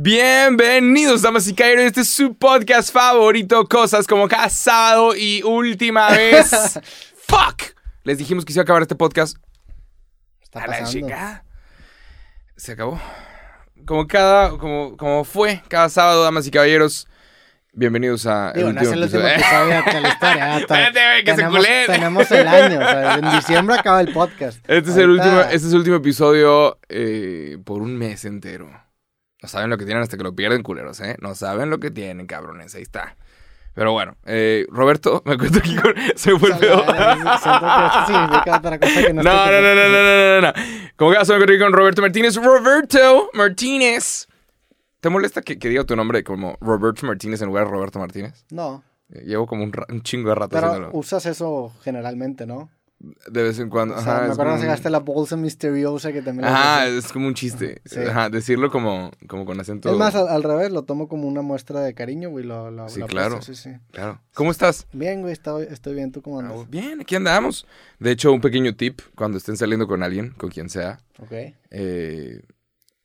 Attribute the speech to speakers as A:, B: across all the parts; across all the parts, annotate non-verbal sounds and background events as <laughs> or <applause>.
A: Bienvenidos, damas y caballeros. Este es su podcast favorito, Cosas como cada sábado y última vez. <laughs> ¡Fuck! Les dijimos que se iba a acabar este podcast.
B: Está
A: A la
B: pasando.
A: chica. Se acabó. Como cada, como, como fue cada sábado, damas y caballeros. Bienvenidos a
B: Digo, no es el último episodio de la historia. <laughs>
A: Espérate, se
B: tenemos,
A: culé.
B: tenemos el año. o sea, en diciembre acaba el podcast.
A: Este es, el último, este es el último episodio eh, por un mes entero. No saben lo que tienen hasta que lo pierden, culeros, ¿eh? No saben lo que tienen, cabrones. Ahí está. Pero bueno, eh, Roberto, me cuento aquí con... <laughs> Se <laughs>
B: que
A: No,
B: no
A: no, no, no, no, no, no. Como que me encontré aquí con Roberto Martínez. Roberto Martínez. ¿Te molesta que, que diga tu nombre como Roberto Martínez en lugar de Roberto Martínez?
B: No,
A: Eh, Llevo como un chingo de rato
B: pero
A: haciéndolo.
B: usas eso generalmente, ¿no?
A: De vez en cuando.
B: O sea,
A: Ajá,
B: me acuerdo que la bolsa misteriosa que también...
A: Ajá, es como un chiste.
B: Sí.
A: Ajá, decirlo como, como con acento.
B: Es más, al, al revés, lo tomo como una muestra de cariño, güey. Lo, lo,
A: Sí,
B: lo
A: claro.
B: sí, sí.
A: Claro. ¿Cómo estás?
B: Bien, güey, estoy, estoy bien. ¿Tú cómo andas?
A: Bien, aquí andamos. De hecho, un pequeño tip cuando estén saliendo con alguien, con quien sea.
B: Ok.
A: eh,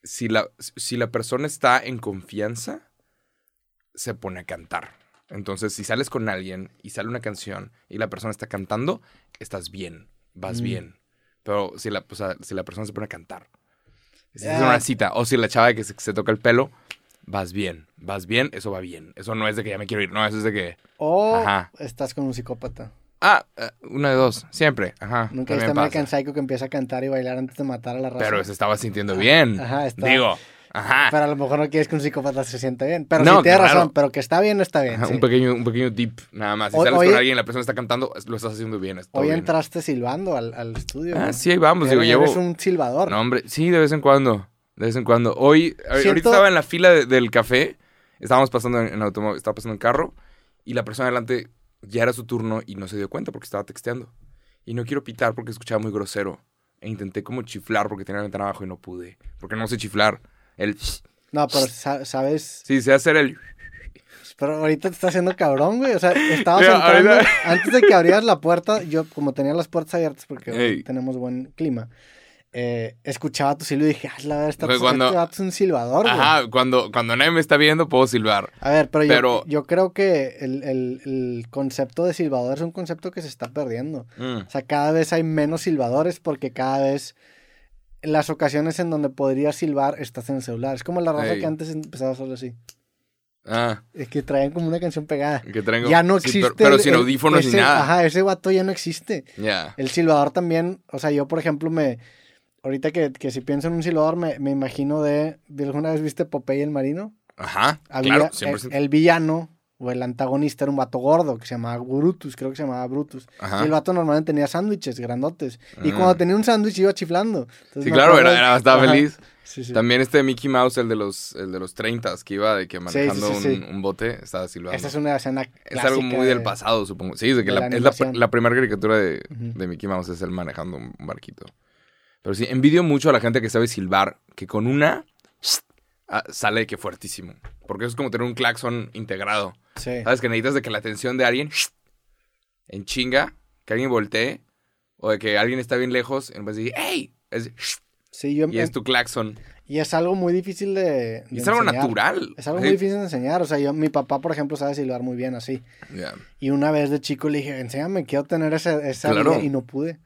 A: si, la, si la persona está en confianza, se pone a cantar. Entonces, si sales con alguien y sale una canción y la persona está cantando, estás bien, vas
B: Mm.
A: bien. Pero si la, o sea, si la persona se pone a cantar, si es
B: Ah.
A: una cita, o si la chava que se, se toca el pelo, vas bien, vas bien, eso va bien. Eso no es de que ya me quiero ir, no, eso es de que,
B: O
A: Ajá.
B: estás con un psicópata.
A: ah, eh, una de dos, siempre, ajá.
B: Nunca viste. American Psycho que empieza a cantar y bailar antes de matar a la raza.
A: Pero se estaba sintiendo bien.
B: Ajá, está-
A: Digo, ajá.
B: Pero a lo mejor no quieres que un psicópata se siente bien. Pero
A: No,
B: sí tienes
A: claro.
B: razón, pero que está bien, está bien.
A: Ajá,
B: sí.
A: un, pequeño, un pequeño tip, nada más. Si
B: Hoy-
A: sales con alguien y la persona está cantando, lo estás haciendo bien. está
B: Hoy
A: bien.
B: entraste silbando al, al estudio.
A: Ah, sí, ahí vamos. Digo,
B: Eres,
A: llevo.
B: un silbador.
A: No, hombre, sí, de vez en cuando. De vez en cuando. Hoy, a- ahorita
B: Siento-
A: estaba en la fila de- del café. Estábamos pasando en, en automóvil, estaba pasando en carro. Y la persona adelante ya era su turno y no se dio cuenta porque estaba texteando. Y no quiero pitar porque escuchaba muy grosero. E intenté como chiflar porque tenía la ventana abajo y no pude. Porque no sé chiflar. El.
B: No, pero sa- sabes.
A: Sí, sé hacer el.
B: Pero ahorita te está haciendo cabrón, güey. O sea, estabas
A: Mira,
B: entrando.
A: ahorita-
B: Antes de que abrieras la puerta, yo, como tenía las puertas abiertas porque hoy
A: Ey.
B: tenemos buen clima, eh, escuchaba tu silbido y dije, ah, la verdad, este
A: cuando-
B: este vato es un silbador, güey.
A: Ajá, cuando, cuando nadie me está viendo, puedo silbar.
B: A ver, pero,
A: Pero-
B: Yo, yo creo que el, el- el concepto de silbador es un concepto que se está perdiendo.
A: Mm.
B: O sea, cada vez hay menos silbadores porque cada vez las ocasiones en donde podrías silbar estás en el celular. Es como la raza
A: Ey.
B: que antes empezaba a hacerlo así.
A: Ah,
B: Es que traían como una canción pegada.
A: que traigo.
B: Ya no
A: Sí,
B: existe.
A: pero, pero
B: el-
A: sin audífonos
B: ese-
A: ni nada.
B: Ajá, ese vato ya no existe.
A: Ya.
B: El silbador también, o sea, yo por ejemplo me... Ahorita que, que si pienso en un silbador me, me imagino de... ¿de ¿Alguna vez viste Popeye el Marino?
A: Ajá.
B: Había
A: claro,
B: el,
A: 100%.
B: el villano o el antagonista era un vato gordo que se llamaba Brutus, creo que se llamaba Brutus.
A: Ajá.
B: Y el vato normalmente tenía sándwiches grandotes. Y
A: Ah.
B: cuando tenía un sándwich iba chiflando. Entonces
A: Sí, claro, era, era- estaba
B: Ajá.
A: feliz.
B: Sí, sí.
A: También este Mickey Mouse, el de los, el de los 30 que iba de que manejando
B: sí.
A: Un, un bote, estaba silbando.
B: Esa es una escena
A: Es algo muy del
B: de-
A: pasado, supongo. Sí, de que
B: de
A: la,
B: la
A: es la,
B: animación.
A: la primera caricatura de, de Mickey Mouse es él manejando un barquito. Pero sí, envidio mucho a la gente que sabe silbar, que con una ah, sale que fuertísimo. Porque eso es como tener un claxon integrado.
B: Sí.
A: ¿Sabes? Que necesitas de que la atención de alguien en chinga, que alguien voltee, o de que alguien está bien lejos, en vez de decir, ¡Ey! Es,
B: Sí, yo,
A: y es tu claxon.
B: Y es algo muy difícil de, de
A: es algo natural.
B: Es algo
A: Sí.
B: muy difícil de enseñar. O sea, yo, mi papá, por ejemplo, sabe silbar muy bien así.
A: Ya.
B: Y una vez de chico le dije, enséñame, quiero tener esa, esa
A: Claro.
B: habilidad", y no pude.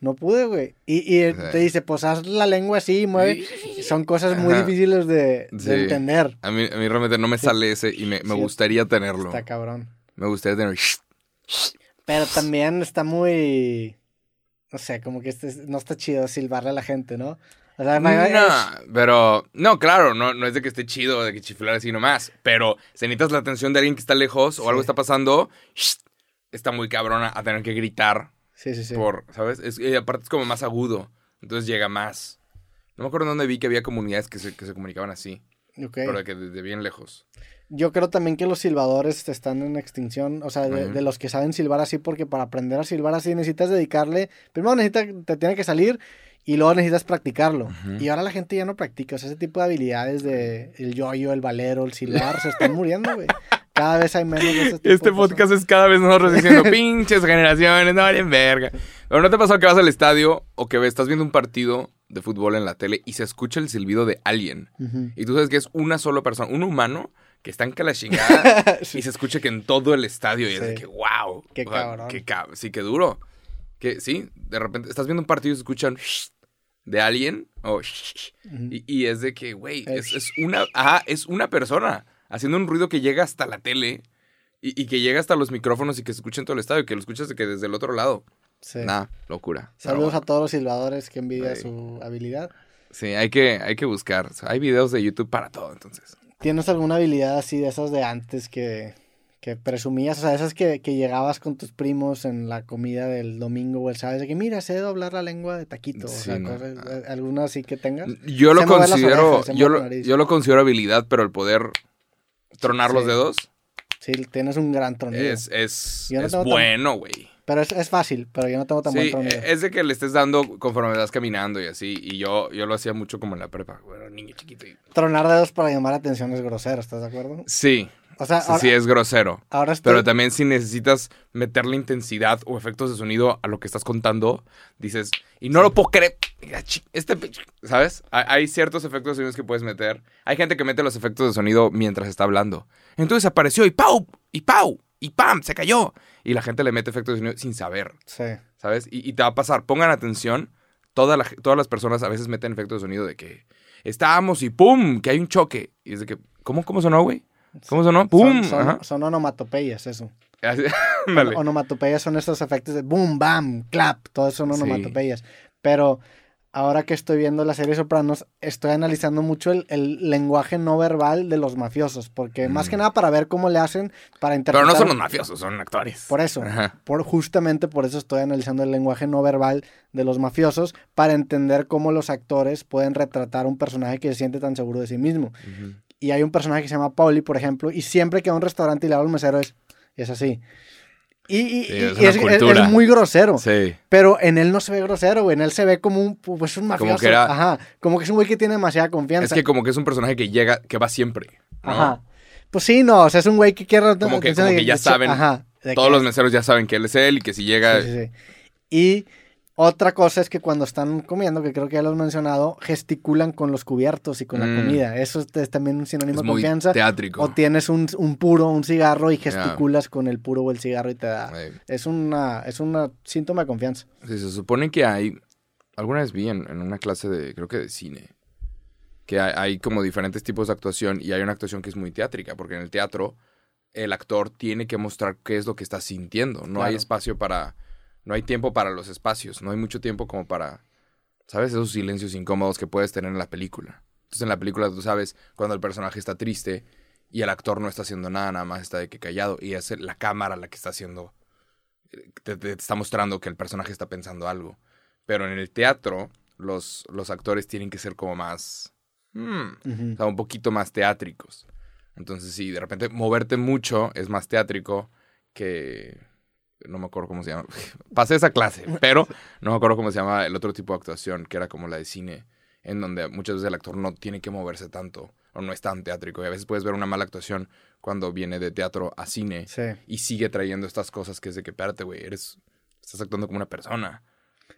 B: No pude, güey. Y, te dice, pues haz la lengua así, mueve. Son cosas muy
A: Ajá.
B: difíciles de, de
A: Sí.
B: entender.
A: A mí, a mí realmente no me sale ese y me, me gustaría tenerlo.
B: Está cabrón.
A: Me gustaría tener.
B: Pero también está muy... No sé, como que este, no está chido silbarle a la gente, ¿no? O sea,
A: No, pero. No, claro, no, no es de que esté chido, de que chiflar así nomás. Pero si necesitas la atención de alguien que está lejos o algo está pasando, está muy cabrona a tener que gritar
B: Sí, sí, sí.
A: por, ¿sabes? Es, y aparte es como más agudo. Entonces llega más. No me acuerdo dónde vi que había comunidades que se, que se comunicaban así.
B: Ok.
A: Pero de que desde bien lejos.
B: Yo creo también que los silbadores están en extinción, o sea, de, de los que saben silbar así, porque para aprender a silbar así necesitas dedicarle, primero necesitas, te tiene que salir y luego necesitas practicarlo. Y ahora la gente ya no practica, o sea, ese tipo de habilidades de el yoyo, el valero, el silbar, se están muriendo, güey. Cada vez hay menos de ese tipo
A: Este
B: de cosas.
A: podcast es cada vez nosotros diciendo <laughs> pinches generaciones, no valen verga. Pero no te ha pasado que vas al estadio o que estás viendo un partido de fútbol en la tele y se escucha el silbido de alguien. Y tú sabes que es una sola persona, un humano que está en que la chingada <laughs> y se escucha que en todo el estadio y es de que wow.
B: Qué cabrón.
A: Qué cab- sí, qué duro. Que sí, de repente estás viendo un partido y se escuchan de alguien o y, y es de que, güey, es, es una, ajá, es una persona haciendo un ruido que llega hasta la tele y, y que llega hasta los micrófonos y que se escucha en todo el estadio, que lo escuchas de que desde el otro lado.
B: Sí.
A: Nah, locura.
B: Saludos a todos los silbadores, que envidia
A: Sí.
B: su habilidad.
A: Sí, hay que, hay que buscar. O sea, hay videos de YouTube para todo, entonces.
B: ¿Tienes alguna habilidad así de esas de antes que, que presumías? O sea, esas que, que llegabas con tus primos en la comida del domingo o el sábado, de que mira, sé doblar la lengua de taquito. o
A: Sí,
B: sea,
A: no.
B: cosas- eh, ¿alguna así que tengas?
A: Yo lo considero,
B: orejas,
A: yo, lo, yo lo considero habilidad, pero el poder tronar los dedos
B: Sí, tienes un gran tronido.
A: es, es,
B: no
A: es bueno, güey.
B: Pero es, es fácil, pero yo no tengo tan buen
A: Sí,
B: tronido.
A: es de que le estés dando conforme vas caminando y así. Y yo, yo lo hacía mucho como en la prepa. Bueno, niño chiquito. y-
B: Tronar dedos para llamar la atención es grosero, ¿estás de acuerdo?
A: Sí,
B: O sea,
A: sí,
B: ahora,
A: sí es grosero.
B: ahora estoy...
A: Pero también si necesitas meterle intensidad o efectos de sonido a lo que estás contando, dices, y no lo puedo creer. Este, pe- ¿sabes? Hay, ciertos efectos de sonido que puedes meter. Hay gente que mete los efectos de sonido mientras está hablando. Entonces apareció y ¡pau! Y ¡pau! Y ¡pam! Se cayó. Y la gente le mete efectos de sonido sin saber,
B: Sí.
A: ¿sabes? Y, y te va a pasar. Pongan atención. Toda la todas las personas a veces meten efectos de sonido de que estábamos y ¡pum! Que hay un choque. Y es de que, ¿cómo, cómo sonó, güey? ¿Cómo sonó? ¡Pum!
B: Son, son,
A: Ajá.
B: son onomatopeyas, eso. <laughs> Onomatopeyas son estos efectos de boom, bam, clap, todo eso son
A: Sí.
B: onomatopeyas. Pero ahora que estoy viendo la serie Sopranos, estoy analizando mucho el, el lenguaje no verbal de los mafiosos, porque más que
A: Mm.
B: nada para ver cómo le hacen para
A: Pero
B: interpretar...
A: no son los mafiosos, son actores.
B: Por eso,
A: Ajá.
B: por, justamente por eso estoy analizando el lenguaje no verbal de los mafiosos, para entender cómo los actores pueden retratar un personaje que se siente tan seguro de sí mismo. Y hay un personaje que se llama Pauli, por ejemplo, y siempre que va a un restaurante y le habla al mesero es, es así. Y, y-
A: Sí,
B: y-
A: es
B: y es, es- muy grosero.
A: Sí.
B: Pero en él no se ve grosero, güey. En él se ve como un, pues un mafioso.
A: que era-
B: Ajá. Como que es un güey que tiene demasiada confianza.
A: Es que como que es un personaje que llega, que va siempre. ¿no?
B: Ajá. Pues sí, no. O sea, es un güey que quiere...
A: Como que- como que ya saben,
B: Ajá.
A: Todos los meseros ya saben que él es él y que si llega...
B: Sí, sí, sí. Y otra cosa es que cuando están comiendo, que creo que ya lo has mencionado, gesticulan con los cubiertos y con la
A: Mm.
B: comida. Eso es, también un sinónimo
A: Es
B: de
A: muy
B: confianza.
A: teátrico.
B: O tienes un, un puro, un cigarro y gesticulas con el puro o el cigarro y te da... Es una, es una síntoma de confianza.
A: sí, se supone que hay... Alguna vez vi en, en una clase de, creo que de cine, que hay, hay como diferentes tipos de actuación y hay una actuación que es muy teátrica, porque en el teatro el actor tiene que mostrar qué es lo que está sintiendo. No hay espacio para... No hay tiempo para los espacios, no hay mucho tiempo como para... ¿Sabes? Esos silencios incómodos que puedes tener en la película. Entonces en la película tú sabes cuando el personaje está triste y el actor no está haciendo nada, nada más está de que callado y es la cámara la que está haciendo... Te, te está mostrando que el personaje está pensando algo. Pero en el teatro los, los actores tienen que ser como más... hmm, o sea, un poquito más teátricos. Entonces, sí, de repente moverte mucho es más teátrico que... No me acuerdo cómo se llama. <laughs> Pasé esa clase, pero no me acuerdo cómo se llama el otro tipo de actuación, que era como la de cine, en donde muchas veces el actor no tiene que moverse tanto o no es tan teátrico. Y a veces puedes ver una mala actuación cuando viene de teatro a cine
B: Sí.
A: y sigue trayendo estas cosas que es de que, espérate, güey, eres... Estás actuando como una persona.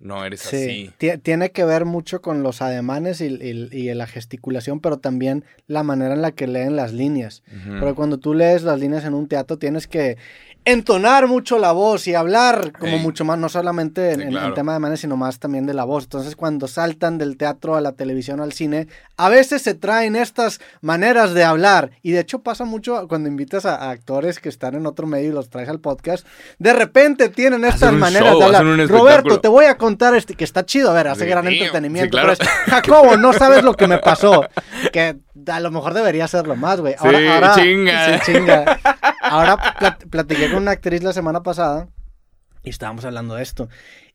A: No eres
B: Sí,
A: así.
B: Tie- tiene que ver mucho con los ademanes y, y- y la gesticulación, pero también la manera en la que leen las líneas. Porque cuando tú lees las líneas en un teatro tienes que entonar mucho la voz y hablar como
A: Ey.
B: mucho más, no solamente en,
A: Sí,
B: en- en
A: claro.
B: tema de ademanes, sino más también de la voz. Entonces cuando saltan del teatro a la televisión o al cine, a veces se traen estas maneras de hablar. Y de hecho pasa mucho cuando invitas a, a actores que están en otro medio y los traes al podcast. De repente tienen estas
A: un
B: maneras
A: show,
B: de hablar.
A: hacen un
B: Roberto, te voy a contar este que está chido. A ver, hace
A: Sí,
B: gran
A: damn.
B: entretenimiento.
A: Sí, claro.
B: pero es, Jacobo, no sabes lo que me pasó. Que a lo mejor debería hacerlo más, güey. Ahora,
A: Sí,
B: ahora,
A: chinga.
B: sí, chinga. Ahora plat- platiqué con una actriz la semana pasada y estábamos hablando de esto.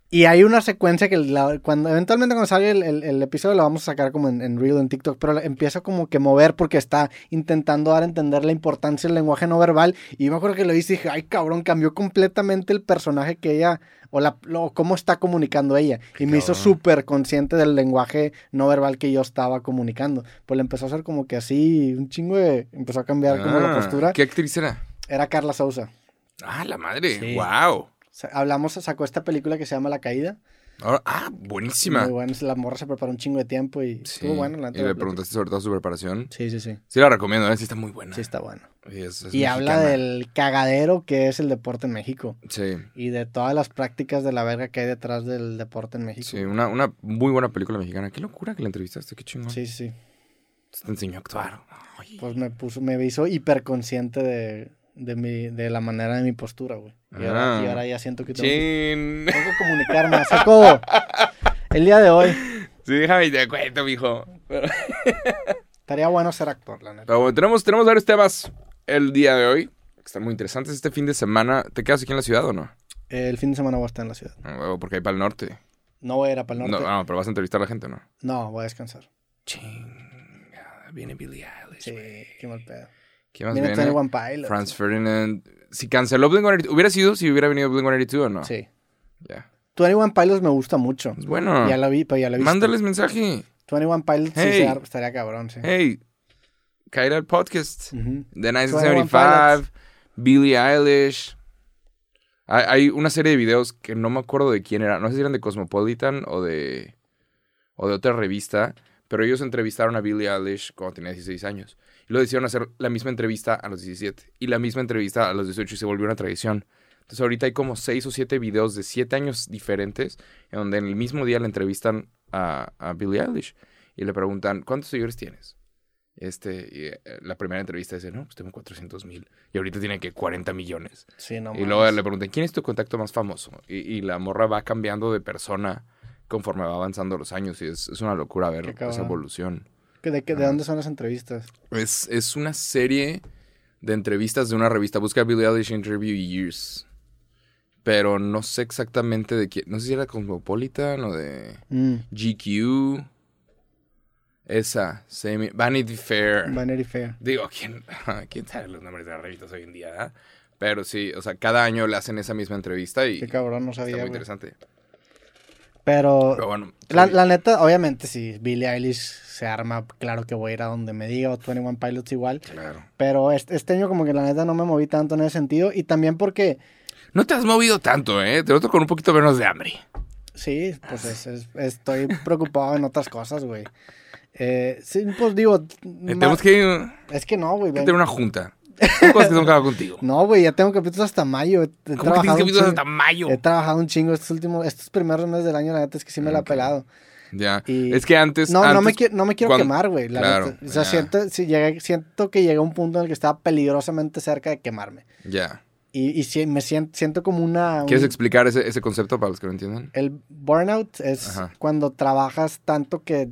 B: Y hay una secuencia que la- cuando eventualmente cuando salga el, el- el episodio lo vamos a sacar como en, en Reel, en TikTok, pero empieza como que mover porque está intentando dar a entender la importancia del lenguaje no verbal. Y yo me acuerdo que lo hice y dije, ay cabrón, cambió completamente el personaje que ella, o la, lo- cómo está comunicando ella. Y me hizo súper consciente del lenguaje no verbal que yo estaba comunicando. Pues le empezó a hacer como que así, un chingo de, empezó a cambiar como la
A: Ah,
B: postura.
A: ¿Qué actriz era?
B: Era Carla Souza.
A: Ah, la madre.
B: Sí.
A: Wow.
B: Hablamos, sacó esta película que se llama La Caída.
A: Ah, buenísima.
B: Muy bueno. La morra se preparó un chingo de tiempo y
A: Sí.
B: estuvo bueno. La
A: y le preguntaste sobre todo su preparación.
B: Sí, sí, sí.
A: Sí la recomiendo, ¿eh? Sí está muy buena.
B: Sí, está bueno.
A: Y, es- es
B: Y habla del cagadero que es el deporte en México.
A: Sí,
B: Y de todas las prácticas de la verga que hay detrás del deporte en México.
A: sí, una, una muy buena película mexicana. Qué locura que la entrevistaste, qué chingón.
B: sí, sí.
A: Te enseñó a actuar. Ay.
B: Pues me puso, me hizo hiperconsciente de, de mi, de la manera de mi postura, güey. Y, ahora,
A: Ah.
B: y ahora ya siento que tengo, que tengo que comunicarme. <laughs> Como el día de hoy.
A: Sí, déjame y te cuento, mijo. Pero, <laughs>
B: Estaría bueno ser actor, la neta.
A: pero bueno, tenemos, tenemos varios temas el día de hoy. que Están muy interesantes. Este fin de semana, ¿te quedas aquí en la ciudad o no?
B: El fin de semana voy a estar en la ciudad.
A: Ah, porque hay para el norte.
B: No voy a ir a Pal Norte.
A: No, no, pero vas a entrevistar a la gente, ¿no?
B: No, voy a descansar.
A: Chinga, viene Billie Eilish.
B: Sí, qué mal pedo.
A: ¿Quién más
B: Viene
A: viene?
B: One Pilot.
A: Franz Ferdinand. Si canceló Blink-182, ¿hubiera sido si hubiera venido Blink-182 o no?
B: Sí.
A: Ya.
B: 21 Pilots me gusta mucho.
A: Es bueno.
B: Ya lo vi, pero ya lo vi.
A: Mándales mensaje.
B: 21 Pilots
A: Hey.
B: estaría cabrón, sí.
A: Hey, caer al podcast.
B: Ujú.
A: The
B: 21
A: 1975, Billie Eilish. Hay, hay una serie de videos que no me acuerdo de quién era. No sé si eran de Cosmopolitan o de, o de otra revista. Pero ellos entrevistaron a Billie Eilish cuando tenía 16 años. Lo decidieron hacer la misma entrevista a los 17. Y la misma entrevista a los 18 y se volvió una tradición. Entonces ahorita hay como 6 o 7 videos de 7 años diferentes en donde en el mismo día le entrevistan a, a Billie Eilish. Y le preguntan, ¿cuántos seguidores tienes? Este, y, eh, la primera entrevista dice, no, pues tengo 400 mil. Y ahorita tiene que 40 millones.
B: Sí, no
A: y luego le preguntan, ¿quién es tu contacto más famoso? Y, y la morra va cambiando de persona conforme va avanzando los años. Y es, es una locura ver esa evolución.
B: ¿De, qué- de dónde son las entrevistas?
A: Es, es una serie de entrevistas de una revista. Busca Billie Eilish Interview Years. Pero no sé exactamente de quién. No sé si era Cosmopolitan o de
B: Mm,
A: GQ. Esa. Semi- Vanity Fair.
B: Vanity Fair.
A: Digo, ¿quién, <laughs> ¿quién sabe los nombres de las revistas hoy en día? ah? Pero sí, o sea, cada año le hacen esa misma entrevista y
B: Qué cabrón, no
A: está
B: sabía,
A: muy
B: güey.
A: interesante.
B: Pero,
A: Pero bueno,
B: la,
A: sí.
B: la neta, obviamente, si Billie Eilish se arma, claro que voy a ir a donde me diga, o 21 Pilots igual.
A: claro.
B: Pero este, este año como que la neta no me moví tanto en ese sentido. Y también porque,
A: No te has movido tanto, ¿eh? Te noto con un poquito menos de hambre.
B: sí, pues es- es- estoy preocupado en otras cosas, güey. Eh, sí, pues digo,
A: Eh, Tenemos que,
B: es que no, güey.
A: tener una junta. Son cosas que contigo. <laughs>
B: No, güey, ya tengo capítulos hasta mayo. He,
A: ¿Cómo que tienes capítulos hasta mayo?
B: He trabajado un chingo estos últimos, estos primeros meses del año, la neta es que sí me la he pelado.
A: Ya.
B: Y-
A: Es que antes.
B: No, no
A: antes-
B: me, quiero, no me quiero
A: cuando-
B: quemar, güey. la
A: Claro.
B: O sea, siento, sí, llegué- siento que llegué a un punto en el que estaba peligrosamente cerca de quemarme.
A: Ya.
B: Y, y sí, me siento, siento como una... un-
A: ¿Quieres explicar ese, ese concepto para los que no entiendan?
B: el burnout es
A: Ajá.
B: cuando trabajas tanto que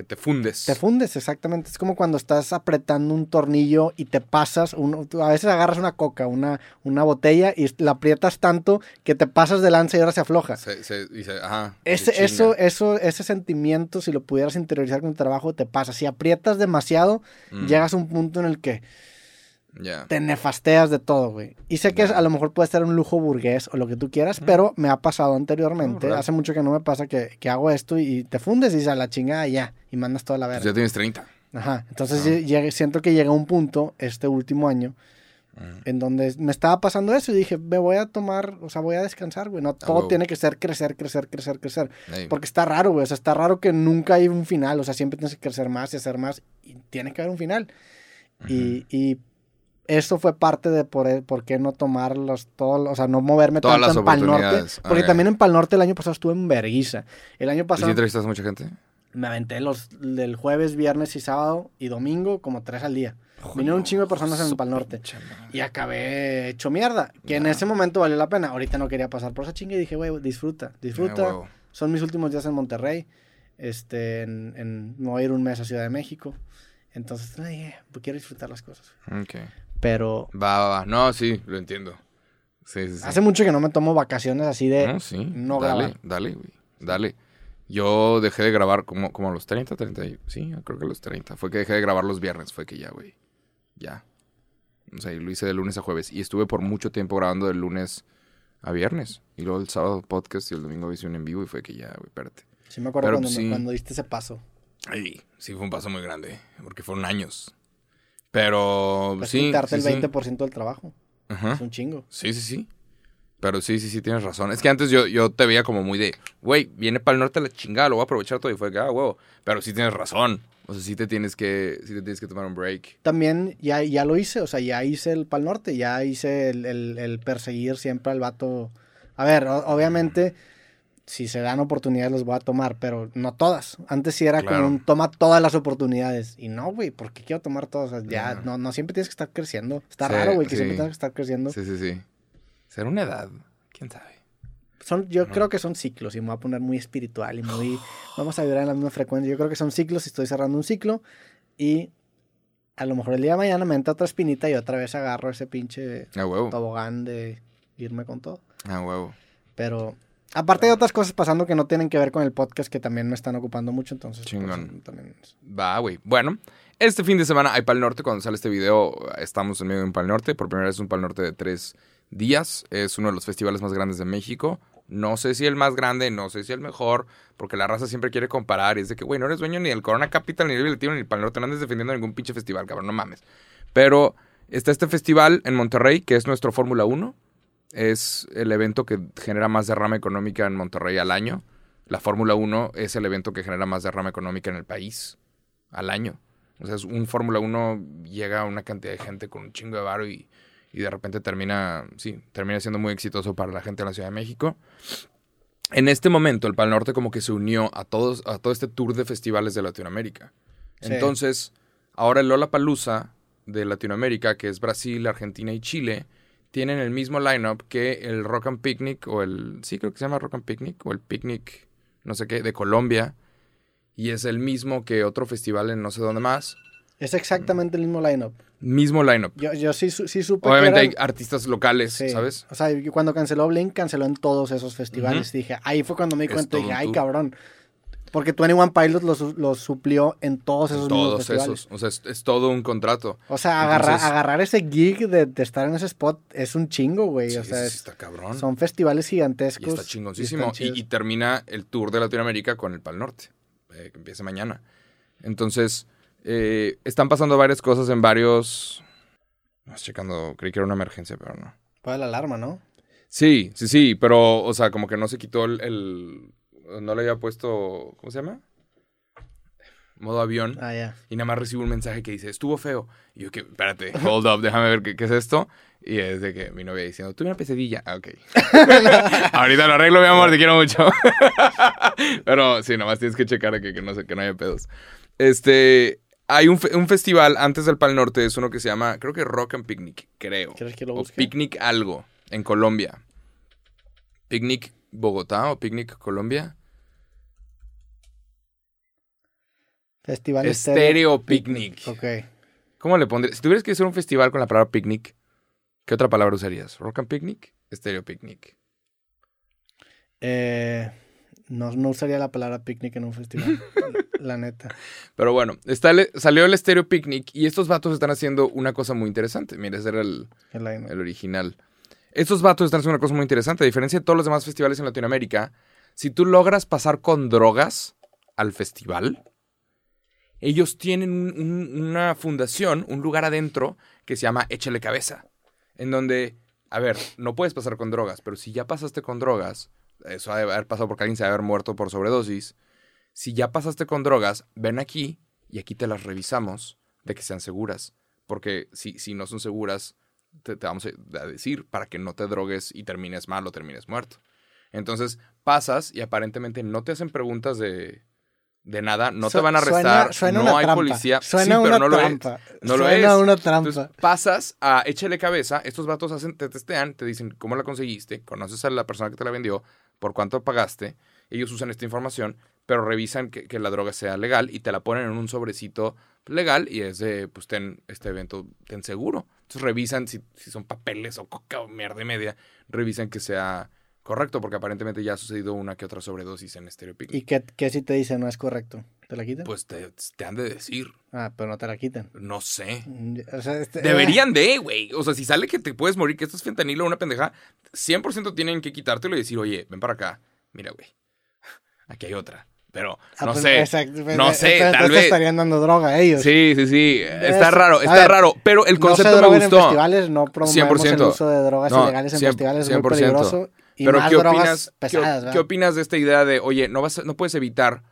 A: Que te fundes.
B: te fundes, exactamente. Es como cuando estás apretando un tornillo y te pasas, un- tú a veces agarras una coca, una, una botella y la aprietas tanto que te pasas de lanza y ahora se afloja.
A: Se, se, y se- ajá,
B: Ese, eso, eso, ese sentimiento, si lo pudieras interiorizar con tu trabajo, te pasa. Si aprietas demasiado,
A: Mm,
B: llegas a un punto en el que
A: Ya.
B: te nefasteas de todo, güey. Y sé que
A: Ya.
B: a lo mejor puede ser un lujo burgués o lo que tú quieras, pero me ha pasado anteriormente.
A: No.
B: Hace mucho que no me pasa que, que hago esto y te fundes y dices a la chingada ya, y mandas toda la
A: Pues
B: verga.
A: ya tienes 30.
B: Ajá. Entonces
A: Ah.
B: lle- llegué- siento que llega un punto, este último año,
A: Mm.
B: en donde me estaba pasando eso y dije, me voy a tomar, o sea, voy a descansar, güey. No todo tiene que ser crecer, crecer, crecer, crecer.
A: Ey.
B: Porque está raro, güey. O sea, está raro que nunca hay un final. O sea, siempre tienes que crecer más y hacer más. Y tiene que haber un final. Y, y eso fue parte de por, e, por qué no tomar los, todos, o sea, no moverme
A: Todas
B: tanto en Pal Norte. Porque también en Pal Norte el año pasado estuve en Berguisa. El año
A: ¿Y si
B: pasado
A: entrevistas a mucha gente?
B: me aventé los del jueves, viernes y sábado y domingo como tres al día. Vinieron un chingo de personas en
A: Su
B: Pal Norte. Y acabé hecho mierda. Que en ese momento valió la pena. Ahorita no quería pasar por esa chinga y dije, güey, disfruta, disfruta.
A: Ah, huevo.
B: Son mis últimos días en Monterrey. Este, en, en- me voy a ir un mes a Ciudad de México. Entonces, eh, pues quiero disfrutar las cosas. Pero
A: Va, va, va. No, sí, lo entiendo. Sí, sí, sí.
B: hace mucho que no me tomo vacaciones así de...
A: No, sí.
B: no
A: dale,
B: grabar.
A: dale, güey. Dale. Yo dejé de grabar como, como a los 30, 30. y- Sí, creo que a los 30. Fue que dejé de grabar los viernes. Fue que ya, güey. Ya. O sea, y lo hice de lunes a jueves. Y estuve por mucho tiempo grabando de lunes a viernes. Y luego el sábado podcast y el domingo un en vivo. Y fue que ya, güey, espérate.
B: Sí me acuerdo
A: Pero,
B: cuando, me-
A: sí.
B: cuando diste ese paso.
A: Ay, sí fue un paso muy grande. Porque fueron años. Pero
B: Pues
A: sí.
B: quitarte
A: sí,
B: el
A: sí.
B: 20% del trabajo.
A: Ajá.
B: Es un chingo.
A: Sí, sí, sí. Pero sí, sí, sí, tienes razón. Es que antes yo, yo te veía como muy de, güey, viene para el norte la chingada, lo voy a aprovechar todo. Y fue que, ah, huevo. Pero sí tienes razón. O sea, sí te tienes que, sí te tienes que tomar un break.
B: También ya, ya lo hice, o sea, ya hice el Pal Norte, ya hice el, el- el perseguir siempre al vato. A ver, o- obviamente, si se dan oportunidades los voy a tomar, pero no todas. Antes sí era
A: Claro.
B: como un toma todas las oportunidades. Y no, güey, ¿por qué quiero tomar todas? O sea, ya, no, no siempre tienes que estar creciendo. Está
A: Sí,
B: raro, güey, que
A: sí.
B: siempre tengas que estar creciendo.
A: Sí, sí, sí. ¿Será una edad? ¿Quién sabe?
B: Son, yo creo que son ciclos y me voy a poner muy espiritual y muy... <sighs> Vamos a vibrar en la misma frecuencia. Yo creo que son ciclos y estoy cerrando un ciclo y a lo mejor el día de mañana me entra otra espinita y otra vez agarro ese pinche
A: A huevo.
B: tobogán de irme con todo.
A: A huevo.
B: Pero aparte hay otras cosas pasando que no tienen que ver con el podcast que también me están ocupando mucho, entonces... pues,
A: Chingón.
B: también es-
A: Va, güey. Bueno, este fin de semana hay Pal Norte. Cuando sale este video, estamos en medio de un Pal Norte. Por primera vez un Pal Norte de tres días. Es uno de los festivales más grandes de México. No sé si el más grande, no sé si el mejor, porque la raza siempre quiere comparar. Y es de que, güey, no eres dueño ni del Corona Capital, ni del Latino, ni del Pal Norte. No andes defendiendo ningún pinche festival, cabrón, no mames. Pero está este festival en Monterrey, que es nuestro Fórmula 1. Es el evento que genera más derrama económica en Monterrey al año. La Fórmula 1 es el evento que genera más derrama económica en el país al año. O sea, es un Fórmula 1 llega a una cantidad de gente con un chingo de varo y, y de repente termina, sí, termina siendo muy exitoso para la gente de la Ciudad de México. En este momento, el Pal Norte como que se unió a, todos, a todo este tour de festivales de Latinoamérica.
B: Sí.
A: Entonces, ahora el Lollapalooza de Latinoamérica, que es Brasil, Argentina y Chile, tienen el mismo lineup que el Rock and Picnic, o el, sí creo que se llama Rock and Picnic, o el Picnic, no sé qué, de Colombia. Y es el mismo que otro festival en no sé dónde más.
B: Es exactamente el mismo lineup.
A: Mismo lineup.
B: Yo, yo sí, sí supe
A: Obviamente
B: que
A: hay artistas locales,
B: Sí.
A: ¿sabes?
B: O sea, cuando canceló Blink, canceló en todos esos festivales. Dije, ahí fue cuando me di cuenta. Dije, ay, cabrón. Porque 21 Pilots los, los suplió en todos esos
A: Todos
B: festivales.
A: esos. O sea, es, es todo un contrato.
B: O sea, agarrar,
A: Entonces-
B: agarrar ese gig de, de estar en ese spot es un chingo, güey.
A: Sí,
B: o sea, es-
A: está cabrón.
B: son festivales
A: Y
B: gigantescos.
A: está chingoncísimo. Y, y termina el tour de Latinoamérica con el Pal Norte, eh, que empieza mañana. Entonces, eh, están pasando varias cosas en varios... Vamos checando, creí que era una emergencia, pero no.
B: Fue la alarma, ¿no?
A: Sí, sí, sí, pero, o sea, como que no se quitó el... el- no le había puesto... ¿Cómo se llama? Modo avión.
B: Ah, ya.
A: Y nada más recibo un mensaje que dice, estuvo feo. Y yo, que, espérate, hold up, déjame ver qué, qué es esto. Y es de que mi novia diciendo, tuve una pesadilla. Ah, ok. <laughs> Ahorita lo arreglo, mi amor, te quiero mucho. <laughs> Pero sí, nomás tienes que checar que, que no sé, que no haya pedos. Este, hay un, fe- un festival antes del Pal Norte, es uno que se llama, creo que Rock and Picnic, creo.
B: ¿Quieres que lo
A: O? Picnic algo, en Colombia. Picnic Bogotá o Picnic Colombia.
B: Festival
A: Estéreo Picnic.
B: Ok.
A: ¿Cómo le pondrías? Si tuvieras que hacer un festival con la palabra picnic, ¿qué otra palabra usarías? ¿Rock and Picnic? Estéreo Picnic.
B: Eh, no, no usaría la palabra picnic en un festival. <laughs> la neta.
A: Pero bueno, está salió el Estéreo Picnic y estos vatos están haciendo una cosa muy interesante. Mira, ese era el,
B: El
A: el original. Estos vatos están haciendo una cosa muy interesante. A diferencia de todos los demás festivales en Latinoamérica, si tú logras pasar con drogas al festival, ellos tienen un- un- una fundación, un lugar adentro que se llama Échale Cabeza. En donde, a ver, no puedes pasar con drogas, pero si ya pasaste con drogas, eso ha de haber pasado porque alguien se ha de haber muerto por sobredosis. Si ya pasaste con drogas, ven aquí y aquí te las revisamos de que sean seguras. Porque si, si no son seguras, te, vamos a decir para que no te drogues y termines mal o termines muerto. Entonces pasas y aparentemente no te hacen preguntas de, de nada, no te van a arrestar,
B: suena
A: no
B: una
A: hay
B: trampa.
A: policía.
B: Suena
A: sí, pero
B: una
A: no lo es.
B: trampa.
A: No lo
B: Suena
A: es.
B: una trampa.
A: Entonces pasas a échale cabeza, estos vatos hacen, te testean, te dicen cómo la conseguiste, conoces a la persona que te la vendió, por cuánto pagaste, ellos usan esta información, pero revisan que, que la droga sea legal y te la ponen en un sobrecito legal y es de, pues ten este evento, ten seguro. Entonces revisan si, si son papeles o coca o mierda y media, revisan que sea correcto, porque aparentemente ya ha sucedido una que otra sobredosis en Stereo Picnic.
B: ¿Y qué, qué si te dice no es correcto? ¿Te la quitan?
A: Pues te, te han de decir,
B: ah, pero no te la quitan.
A: no sé.
B: Mm, O sea, este-
A: Deberían de, güey. O sea, si sale que te puedes morir, que esto es fentanilo o una pendeja, 100% tienen que quitártelo y decir, oye, ven para acá. Mira, güey. <laughs> Aquí hay otra. pero
B: Ah,
A: no
B: pues,
A: sé.
B: exacto, pues,
A: no
B: eh,
A: sé,
B: entonces
A: tal vez.
B: estarían dando droga a ellos.
A: Sí, sí, sí. Está
B: Es-
A: raro, está
B: ver,
A: raro. Pero el concepto
B: no se
A: me
B: droguen en
A: gustó.
B: festivales, no promovemos el
A: 100%.
B: uso de drogas
A: No,
B: ilegales en
A: 100%,
B: festivales, es muy
A: 100%.
B: peligroso. Y
A: Pero
B: más
A: ¿qué
B: drogas
A: opinas, qué-
B: pesadas,
A: ¿qué,
B: ¿verdad?
A: opinas de esta idea de, oye, no, vas a- no puedes evitar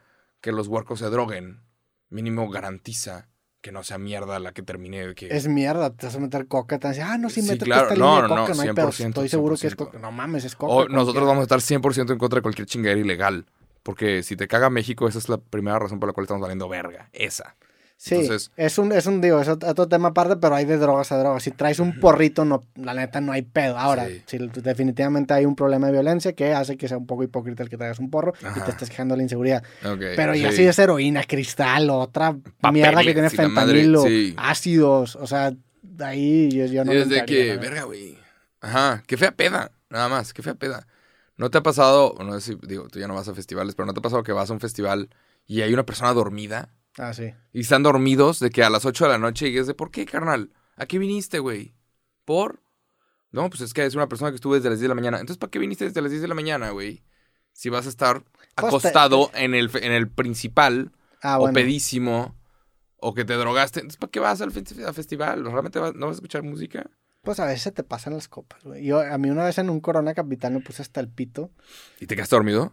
A: que los huercos se droguen? Mínimo garantiza que no sea mierda la que termine. Que...
B: Es mierda, te vas a meter coca, te van a decir, ah, no, sí,
A: Sí,
B: métete
A: claro,
B: esta
A: no,
B: línea de
A: no,
B: coca, no, hay pedo,
A: 100%,
B: estoy seguro que es
A: 100%.
B: coca. No mames, es coca.
A: O nosotros vamos a estar 100% en contra de cualquier chingadera ilegal. Porque si te caga México, esa es la primera razón por la cual estamos valiendo verga. Esa.
B: Sí,
A: Entonces-
B: es un, es un, digo, es otro tema aparte, pero hay de drogas a drogas. Si traes un porrito, no, la neta no hay pedo. Ahora,
A: Sí.
B: si definitivamente hay un problema de violencia que hace que sea un poco hipócrita el que traigas un porro y te estés quejando de la inseguridad. Pero ya
A: sí.
B: si es heroína, cristal, otra mierda que tiene
A: madre,
B: fentanilo,
A: sí.
B: ácidos, o sea, ahí yo, yo no
A: es de que, verga, güey. Ajá, qué fea peda. Nada más, qué fea peda. ¿No te ha pasado, no sé si, digo, tú ya no vas a festivales, pero ¿no te ha pasado que vas a un festival y hay una persona dormida?
B: Ah, sí.
A: Y están dormidos de que a las 8 de la noche y es de, ¿por qué, carnal? ¿A qué viniste, güey? ¿Por? No, pues es que es una persona que estuvo desde las 10 de la mañana. Entonces, ¿para qué viniste desde las 10 de la mañana, güey? Si vas a estar acostado en, el, en el principal
B: Ah,
A: o
B: bueno.
A: pedísimo o que te drogaste. Entonces, ¿para qué vas al, fe- al festival? ¿Realmente vas- no vas a escuchar música?
B: Pues a veces te pasan las copas, güey. Yo, a mí una vez en un Corona Capital me puse hasta el pito.
A: ¿Y te quedaste dormido?